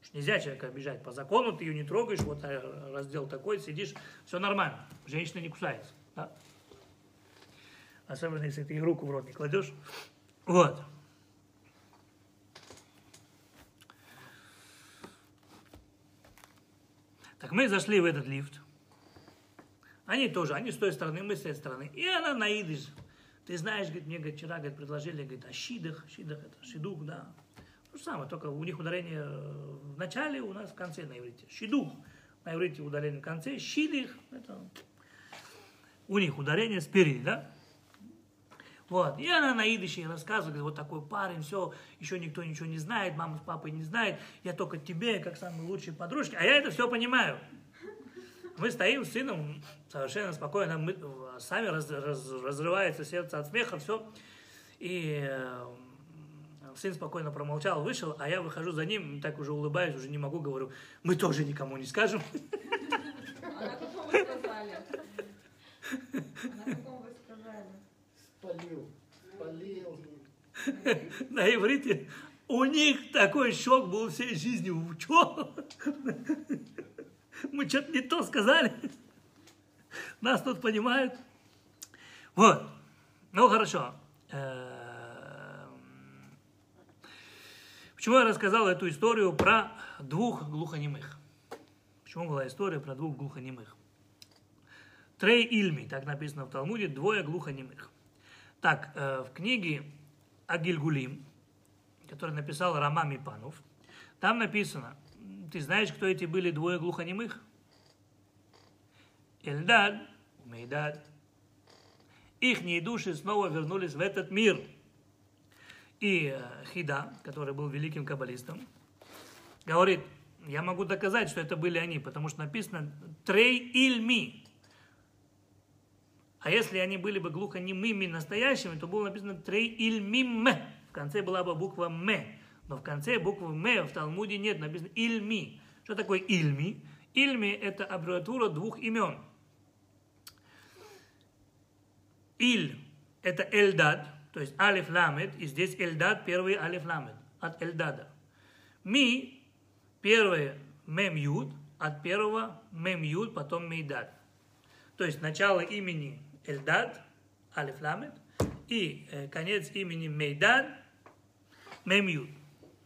Что нельзя человека обижать. По закону ты ее не трогаешь, вот э, раздел такой, сидишь, все нормально. Женщина не кусается. да? Особенно, если ты ей руку в рот не кладешь. Вот. Так мы зашли в этот лифт. Они тоже, они с той стороны, мы с этой стороны. И она на идиш. Ты знаешь, говорит, мне говорит, вчера говорит, предложили говорит, о щидах. Щидах это шидух, да. То же самое, только у них ударение в начале, у нас в конце на иврите. Щидух. На иврите ударение в конце. Щидих. Это у них ударение спереди, да? Вот. И она на идыше рассказывает, вот такой парень, все, еще никто ничего не знает, мама с папой не знает, я только тебе, как самой лучшей подружке, а я это все понимаю. Мы стоим с сыном совершенно спокойно, мы, сами раз- раз- разрывается сердце от смеха, все. И э, сын спокойно промолчал, вышел, а я выхожу за ним, так уже улыбаюсь, уже не могу, говорю, мы тоже никому не скажем. А на каком вы сказали? Спалил. Спалил. [LAUGHS] на иврите, у них такой шок был всей жизни. Что? [LAUGHS] Мы что-то не то сказали. Нас тут понимают. Вот. Ну, хорошо. Эм, Почему я рассказал эту историю про двух глухонемых? Почему была история про двух глухонемых? Трей Ильми, так написано в Талмуде, двое глухонемых. Так, э, в книге Агильгулим, который написал Рама Мипанов, там написано, ты знаешь, кто эти были двое глухонемых? Эльдад, Мейдад. Ихние души снова вернулись в этот мир. И э, Хида, который был великим каббалистом, говорит, я могу доказать, что это были они, потому что написано «трей ильми». А если они были бы глухонемыми настоящими, то было написано «трей ильмим». В конце была бы буква «м». Но в конце буквы «м» в Талмуде нет, написано «ильми». Что такое «ильми»? «Ильми» – это аббревиатура двух имен. «Иль» – это «эльдад», то есть «алиф ламед», и здесь «эльдад» – первый «алиф ламед» от «эльдада». «Ми» – первое «мем юд», от первого «мем юд», потом «мейдад». То есть начало имени Эльдад, Алиф Ламед, и э, конец имени Мейдад, Мемьюд.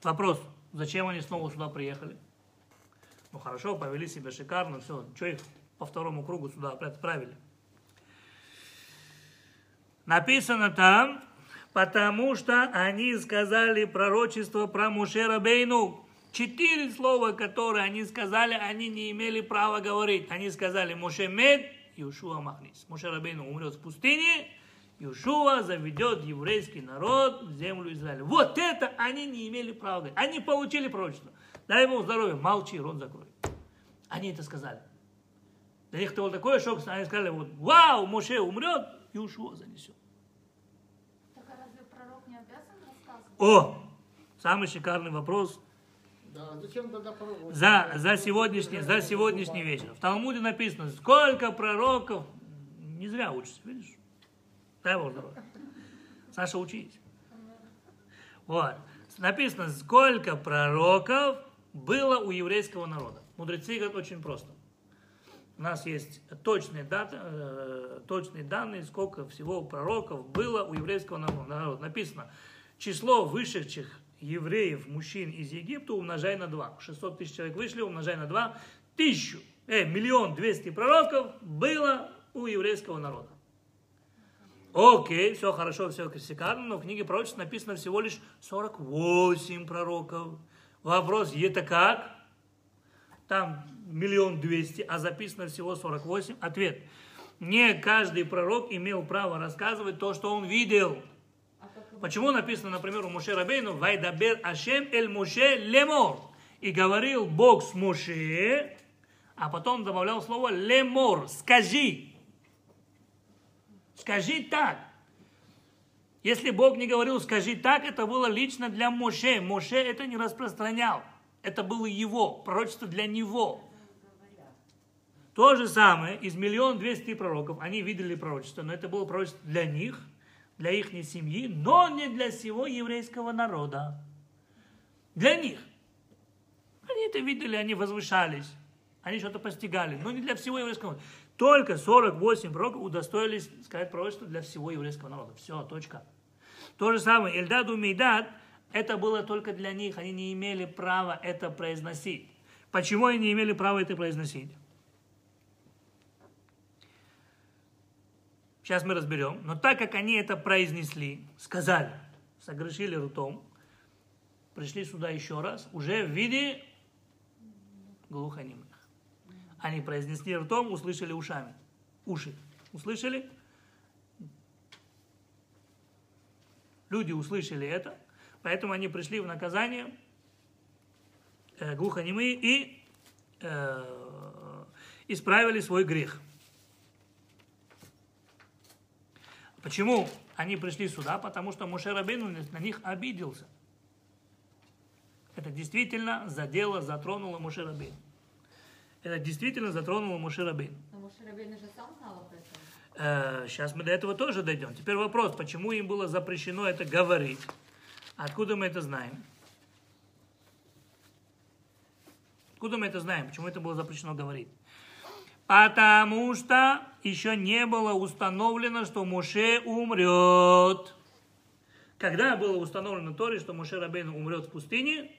Вопрос, зачем они снова сюда приехали? Ну хорошо, повели себя шикарно, все, что их по второму кругу сюда отправили? Написано там, потому что они сказали пророчество про Мушера Бейну. Четыре слова, которые они сказали, они не имели права говорить. Они сказали Мушемед, Иешуа Махнис. Моше Рабейну умрет в пустыне, Иешуа заведет еврейский народ в землю Израиля. Вот это они не имели права говорить. Они получили пророчество. Дай ему здоровья, молчи, рот закрой. Они это сказали. Для них это был такой шок, что они сказали, вот, вау, Моше умрет, Иешуа занесет. Так а разве пророк не обязан рассказывать? О, самый шикарный вопрос За, за, сегодняшний, за сегодняшний вечер. В Талмуде написано, сколько пророков. Не зря учишься, видишь? Дай Бог здоровья. Саша, учись. Вот. Написано, сколько пророков было у еврейского народа. Мудрецы говорят очень просто. У нас есть точные, даты, э, точные данные, сколько всего пророков было у еврейского народа. Написано, число вышедших евреев, мужчин из Египта умножай на 2. 600 тысяч человек вышли, умножай на 2. Тысячу, э, миллион двести пророков было у еврейского народа. Окей, все хорошо, все шикарно, но в книге пророчеств написано всего лишь 48 пророков. Вопрос, это как? Там миллион двести, а записано всего 48. Ответ. Не каждый пророк имел право рассказывать то, что он видел. Почему написано, например, у Муше Рабейну, «Вайдабер Ашем эль Муше лемор». И говорил Бог с Муше, а потом добавлял слово лемор, скажи. Скажи так. Если Бог не говорил, скажи так, это было лично для Моше. Моше это не распространял. Это было его, пророчество для него. То же самое, из миллион двести пророков, они видели пророчество, но это было пророчество для них, для их семьи, но не для всего еврейского народа. Для них. Они это видели, они возвышались, они что-то постигали, но не для всего еврейского народа. Только 48 пророков удостоились сказать пророчество для всего еврейского народа. Все, точка. То же самое, Эльдаду Мейдад, это было только для них, они не имели права это произносить. Почему они не имели права это произносить? Сейчас мы разберем. Но так как они это произнесли, сказали, согрешили ртом, пришли сюда еще раз, уже в виде глухонемых. Они произнесли ртом, услышали ушами. Уши. Услышали? Люди услышали это, поэтому они пришли в наказание э, глухонемые и э, исправили свой грех. Почему они пришли сюда? Потому что Муше Рабейну на них обиделся. Это действительно задело, затронуло Муше Рабейну. Это действительно затронуло Муше Рабейну. Но Рабейну же сам знал об этом. Э, Сейчас мы до этого тоже дойдем. Теперь вопрос, почему им было запрещено это говорить? Откуда мы это знаем? Откуда мы это знаем? Почему это было запрещено говорить? Потому что еще не было установлено, что Муше умрет. Когда было установлено Торе, что Моше Рабейну умрет в пустыне,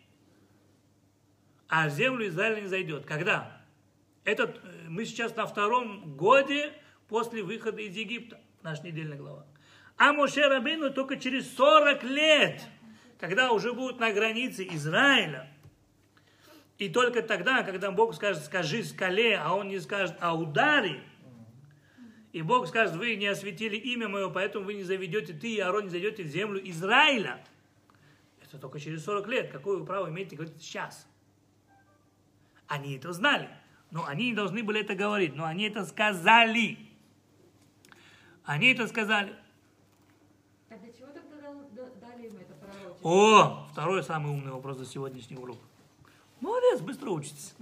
а землю Израиля не зайдет? Когда? Этот, э, мы сейчас на втором годе после выхода из Египта, наш недельная глава. А Моше Рабейну только через 40 лет, когда уже будут на границе Израиля, и только тогда, когда Бог скажет, скажи скале, а он не скажет, а удари, и Бог скажет, вы не осветили имя мое, поэтому вы не заведете, ты и Аарон не зайдете в землю Израиля. Это только через 40 лет. Какое вы право имеете говорить сейчас? Они это знали. Но они не должны были это говорить. Но они это сказали. Они это сказали. А для чего тогда дал- да- дали им это пророчество? О, второй самый умный вопрос за сегодняшний урок. Молодец, быстро учитесь.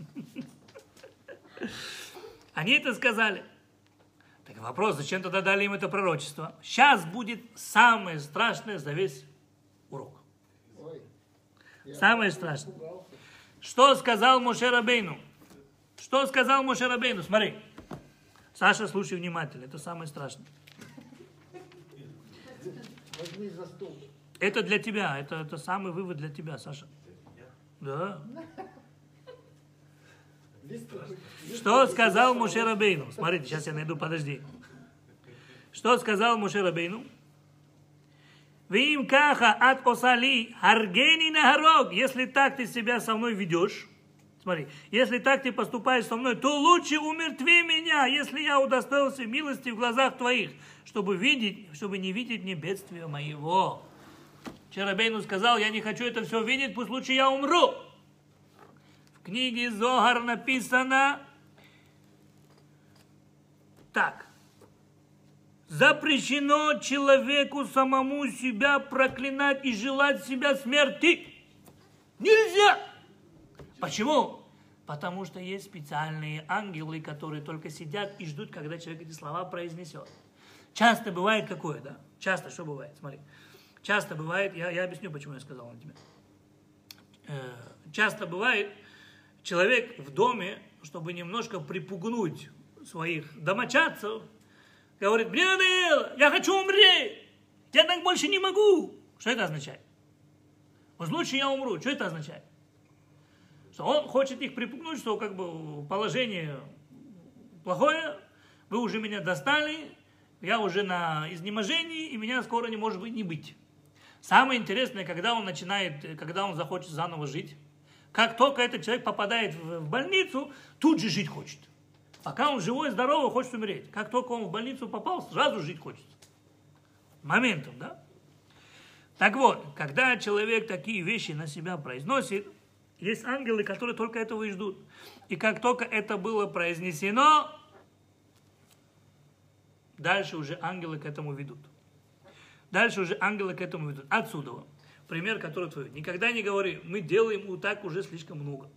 Они это сказали. Так вопрос, зачем тогда дали им это пророчество? Сейчас будет самое страшное за весь урок. Самое страшное. Что сказал Моше Рабейну? Что сказал Моше Рабейну? Смотри. Саша, слушай внимательно, это самое страшное. Возьми за стул. Это для тебя, это, это самый вывод для тебя, Саша. Да. Что сказал Муше Рабейну? Смотрите, сейчас я найду, подожди. Что сказал Муше Рабейну? Вим каха от осали харгени нахарог. Если так ты себя со мной ведешь, смотри, если так ты поступаешь со мной, то лучше умертви меня, если я удостоился милости в глазах твоих, чтобы видеть, чтобы не видеть мне бедствия моего. Черабейну сказал, я не хочу это все видеть, пусть лучше я умру. В книге Зогар написано так. Запрещено человеку самому себя проклинать и желать себя смерти. Нельзя! Почему? Потому что есть специальные ангелы, которые только сидят и ждут, когда человек эти слова произнесет. Часто бывает какое, да? Часто что бывает? Смотри. Часто бывает, я, я объясню, почему я сказал на тебе. Э, часто бывает, человек в доме, чтобы немножко припугнуть своих домочадцев, говорит, мне надоело, я хочу умереть, я так больше не могу. Что это означает? Вот лучше я умру. Что это означает? Что он хочет их припугнуть, что как бы положение плохое, вы уже меня достали, я уже на изнеможении, и меня скоро не может быть не быть. Самое интересное, когда он начинает, когда он захочет заново жить, как только этот человек попадает в в больницу, тут же жить хочет. Пока он живой, здоровый, хочет умереть. Как только он в больницу попал, сразу жить хочет. Моментом, да? Так вот, когда человек такие вещи на себя произносит, есть ангелы, которые только этого и ждут. И как только это было произнесено, дальше уже ангелы к этому ведут. Дальше уже ангелы к этому ведут. Отсюда. Пример, который твой. Никогда не говори, мы делаем вот так уже слишком много.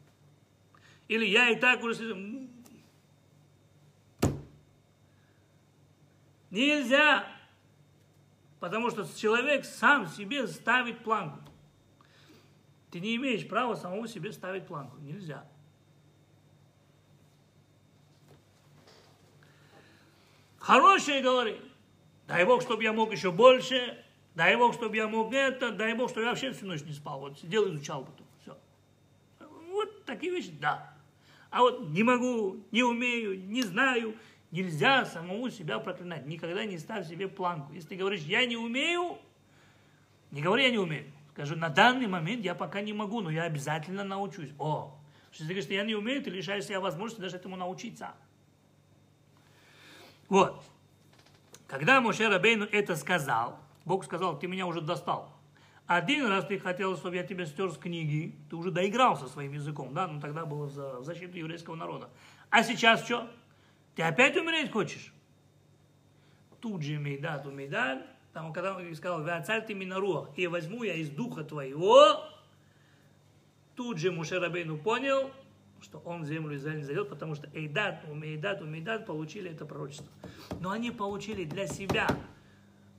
Или я и так уже слишком... Нельзя. Потому что человек сам себе ставит планку. Ты не имеешь права самому себе ставить планку. Нельзя. Хорошее говори. Дай Бог, чтобы я мог еще больше. Дай Бог, чтобы я мог это. Дай Бог, чтобы я вообще всю ночь не спал. Вот сидел, изучал потом. Все. Вот такие вещи, да. А вот не могу, не умею, не знаю. Нельзя самому себя проклинать. Никогда не ставь себе планку. Если ты говоришь, я не умею, не говори, я не умею. Скажи, на данный момент я пока не могу, но я обязательно научусь. О, если ты говоришь, что я не умею, ты лишаешь себя возможности даже этому научиться. Вот. Когда Моше Рабейну это сказал, Бог сказал, ты меня уже достал. Один раз ты хотел, чтобы я тебя стер с книги, ты уже доигрался своим языком, да, ну тогда было за, защиту еврейского народа. А сейчас что? Ты опять умереть хочешь? Тут же Мейдат, Умейдат, там, когда он сказал, «Веацаль ты минаруах», и возьму я из духа твоего, тут же Муше Рабейну понял, что он в землю Израиля не зайдет, потому что Эйдат, Умейдат, Умейдат получили это пророчество. Но они получили для себя.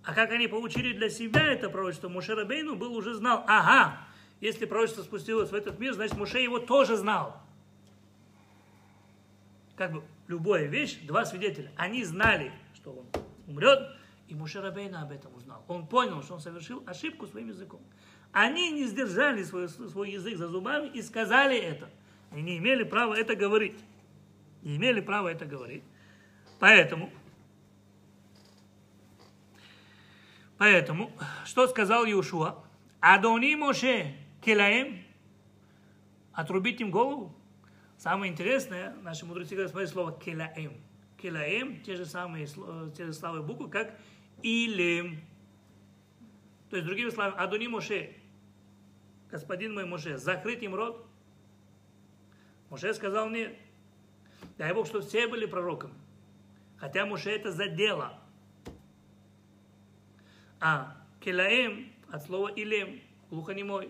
А как они получили для себя это пророчество, Муше Рабейну был уже знал, ага, если пророчество спустилось в этот мир, значит Муше его тоже знал. Как бы любая вещь, два свидетеля. Они знали, что он умрет, И Моше Рабейна об этом узнал. Он понял, что он совершил ошибку своим языком. Они не сдержали свой, свой язык за зубами и сказали это. Они не имели права это говорить. Не имели права это говорить. Поэтому, поэтому, что сказал Иешуа? Адони Моше Келаем, отрубить им голову. Самое интересное, наши мудрецы говорят, смотри слово Келаем. Келаем, те же самые, те же славы буквы, как Илем. То есть, другими словами, Адони Моше, господин мой Моше, закрыть им рот. Моше сказал нет. Дай Бог, что все были пророками. Хотя Моше это задело. А Келаем от слова Илем, глухонемой.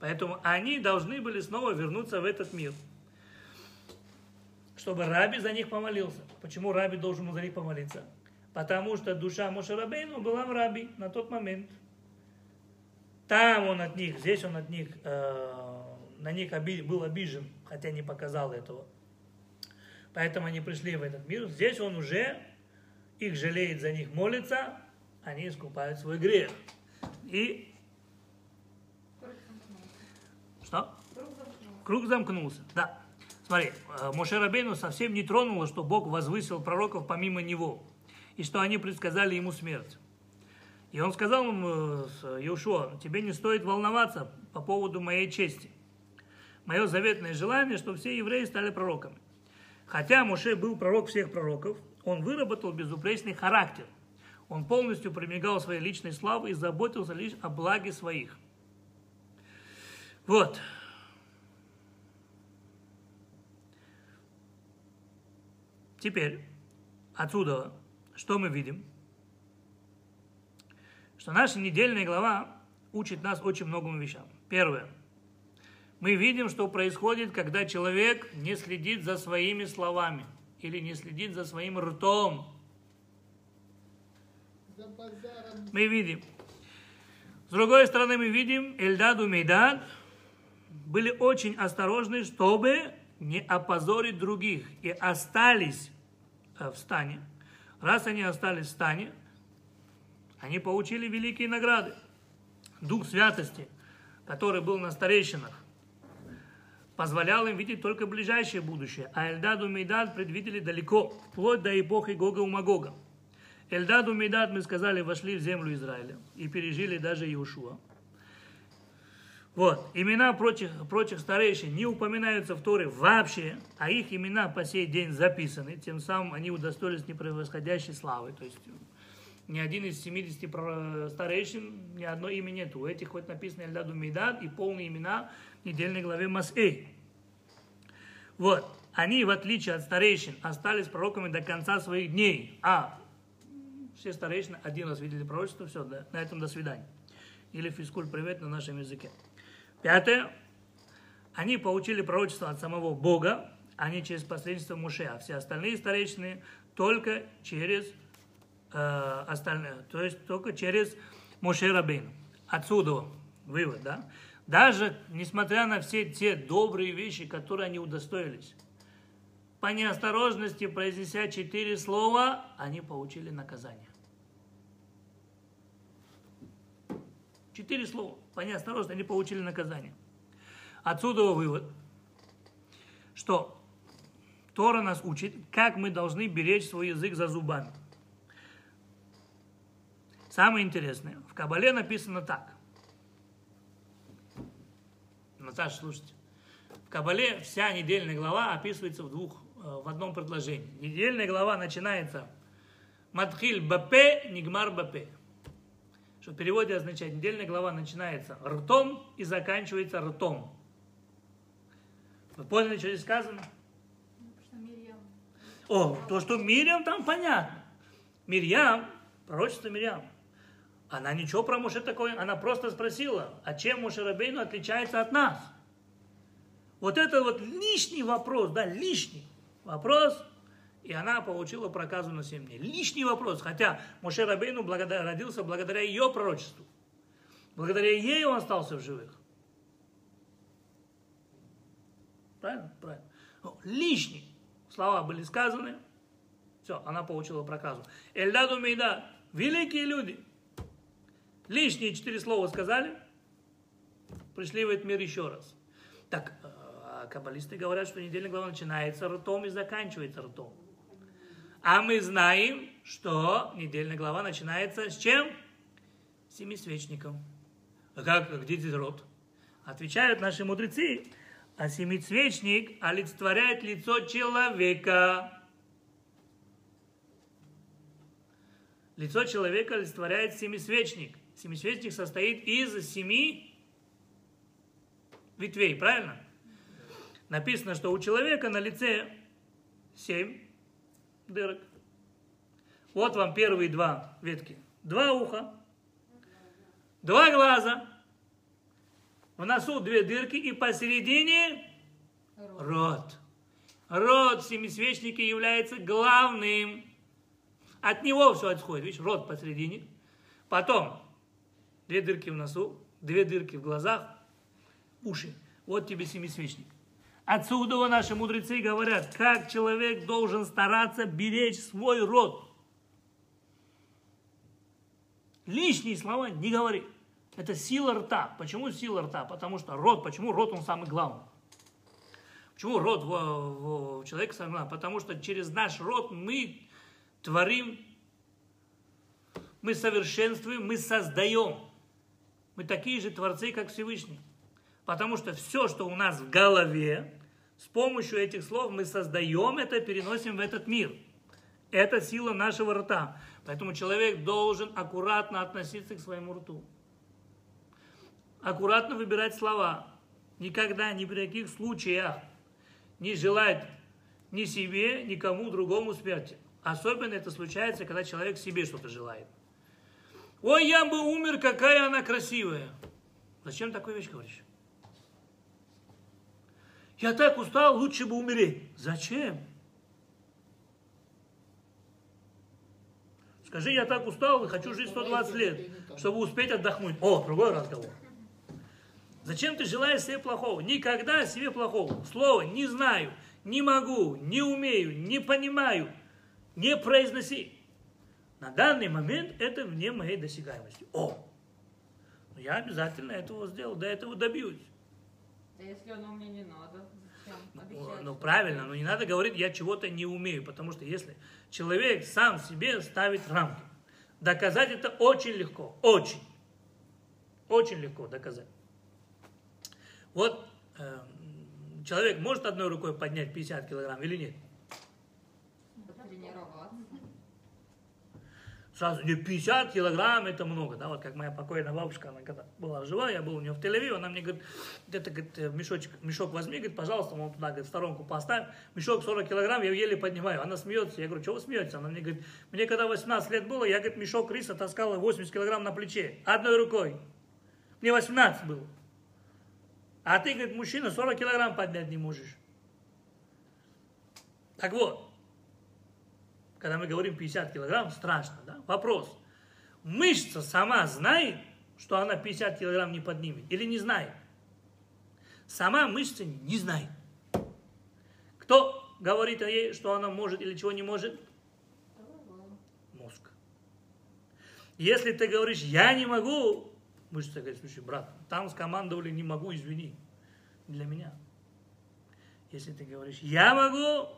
Поэтому они должны были снова вернуться в этот мир. Чтобы Раби за них помолился. Почему Раби должен за них помолиться? Потому что душа Мошерабейну была в Раби на тот момент. Там он от них, здесь он от них, э, на них оби, был обижен, хотя не показал этого. Поэтому они пришли в этот мир. Здесь он уже их жалеет, за них молится, они искупают свой грех. И что? Круг замкнулся. Да. Смотри, э, Моше Рабейну совсем не тронуло, что Бог возвысил пророков помимо него, и что они предсказали ему смерть. И он сказал ему, Иешуа, тебе не стоит волноваться по поводу моей чести. Мое заветное желание, чтобы все евреи стали пророками. Хотя Моше был пророк всех пророков, он выработал безупречный характер. Он полностью примигал своей личной славой и заботился лишь о благе своих. Вот. Теперь отсюда что мы видим? Что наша недельная глава учит нас очень многим вещам. Первое. Мы видим, что происходит, когда человек не следит за своими словами или не следит за своим ртом. Мы видим. С другой стороны, мы видим, Эльдад и Мейдад были очень осторожны, чтобы не опозорить других, и остались э, в стане. Раз они остались в стане, они получили великие награды. Дух святости, который был на старейшинах, позволял им видеть только ближайшее будущее, а Эльдаду и Мейдад предвидели далеко, вплоть до эпохи Гога и Магога. Эльдаду и Мейдад, мы сказали, вошли в землю Израиля и пережили даже Иешуа. Вот, имена прочих, прочих старейшин не упоминаются в Торе вообще, а их имена по сей день записаны, тем самым они удостоились непревосходящей славы. То есть ни один из 70 старейшин, ни одно имя нету. У этих хоть написано Эльдаду Мейдад и полные имена в недельной главе Масэй. Вот, они, в отличие от старейшин, остались пророками до конца своих дней. А все старейшины один раз видели пророчество, все, да, на этом до свидания. Или физкульт привет на нашем языке. Пятое. Они получили пророчество от самого Бога, а не через посредничество Муше, а все остальные старейшины только через э, остальные, то есть только через Муше Рабин. Отсюда вывод, да? Даже несмотря на все те добрые вещи, которые они удостоились, по неосторожности произнеся четыре слова, они получили наказание. Четыре слова. По неосторожности они получили наказание. Отсюда вывод, что Тора нас учит, как мы должны беречь свой язык за зубами. Самое интересное, в Кабале написано так. Наташа, слушайте. В Кабале вся недельная глава описывается в двух, э, в одном предложении. Недельная глава начинается Матхиль Бапе, Нигмар Бапе что в переводе означает недельная глава начинается ртом и заканчивается ртом. Вы поняли, что здесь сказано? О, то, что Мирьям там понятно. Мирьям, пророчество Мирьям. Она ничего про Муше такое, она просто спросила, а чем Муше Рабейну отличается от нас? Вот это вот лишний вопрос, да, лишний вопрос, и она получила проказу на 7 дней. Лишний вопрос, хотя Моше Рабейну благодаря, родился благодаря ее пророчеству. Благодаря ей он остался в живых. Правильно? Правильно. Но лишний. Слова были сказаны, Все, она получила проказу. Эльдаду Мейда, великие люди. Лишние четыре слова сказали, пришли в этот мир еще раз. Так, э, каббалисты говорят, что недельная глава начинается ртом и заканчивается ртом. А мы знаем, что недельная глава начинается с чем? Семисвечником. А как, где здесь рот? Отвечают наши мудрецы, а семицвечник олицетворяет лицо человека. Лицо человека олицетворяет семисвечник. Семисвечник состоит из семи ветвей, правильно? Написано, что у человека на лице семь дырок. Вот вам первые два ветки. Два уха, два глаза, в носу две дырки и посередине рот. Рот в семисвечнике является главным. От него все отходит. Видишь, рот посередине. Потом две дырки в носу, две дырки в глазах, уши. Вот тебе семисвечник. Отсюда наши мудрецы говорят, как человек должен стараться беречь свой род. Лишние слова не говори. Это сила рта. Почему сила рта? Потому что рот, почему рот он самый главный? Почему рот в, в, в человека самый главный? Потому что через наш рот мы творим, мы совершенствуем, мы создаем. Мы такие же творцы, как Всевышний. Потому что все, что у нас в голове, с помощью этих слов мы создаем это, переносим в этот мир. Это сила нашего рта. Поэтому человек должен аккуратно относиться к своему рту аккуратно выбирать слова. Никогда, ни при каких случаях не желать ни себе, никому другому смерти. Особенно это случается, когда человек себе что-то желает. Ой, я бы умер, какая она красивая. Зачем такую вещь говоришь? Я так устал, лучше бы умереть. Зачем? Скажи, я так устал и хочу жить 120 лет, чтобы успеть отдохнуть. О, другой разговор. Зачем ты желаешь себе плохого? Никогда себе плохого. Слово «не знаю», «не могу», «не умею», «не понимаю» не произноси. На данный момент это вне моей досягаемости. О! Ну, я обязательно этого сделал, до этого добьюсь. А если оно мне не надо? Ну, ну правильно, но не надо говорить, я чего-то не умею, потому что если человек сам себе ставит рамки, доказать это очень легко, очень, очень легко доказать. Вот э, человек может одной рукой поднять 50 килограмм или нет? Сразу не 50 килограмм это много, да, вот как моя покойная бабушка, она когда была жива, я был у нее в тель она мне говорит, это говорит, э, мешочек, мешок возьми, говорит, пожалуйста, он туда, говорит, в сторонку поставь, мешок 40 килограмм, я еле поднимаю, она смеется, я говорю, чего вы смеетесь? Она мне говорит, мне когда 18 лет было, я, говорит, мешок риса таскала 80 килограмм на плече, одной рукой, мне 18 было. А ты, говорит, мужчина, 40 килограмм поднять не можешь. Так вот, когда мы говорим 50 килограмм, страшно, да? Вопрос. Мышца сама знает, что она 50 килограмм не поднимет или не знает? Сама мышца не знает. Кто говорит о ей, что она может или чего не может? Мозг. Если ты говоришь, я не могу, мышца говорит, слушай, брат, там скомандовали, не могу, извини, для меня. Если ты говоришь, я могу,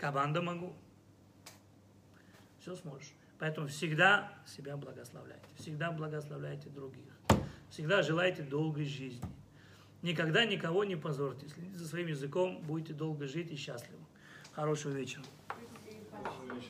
команда могу, все сможешь. Поэтому всегда себя благословляйте, всегда благословляйте других, всегда желайте долгой жизни. Никогда никого не позорьте, следите за своим языком, будете долго жить и счастливы. Хорошего вечера.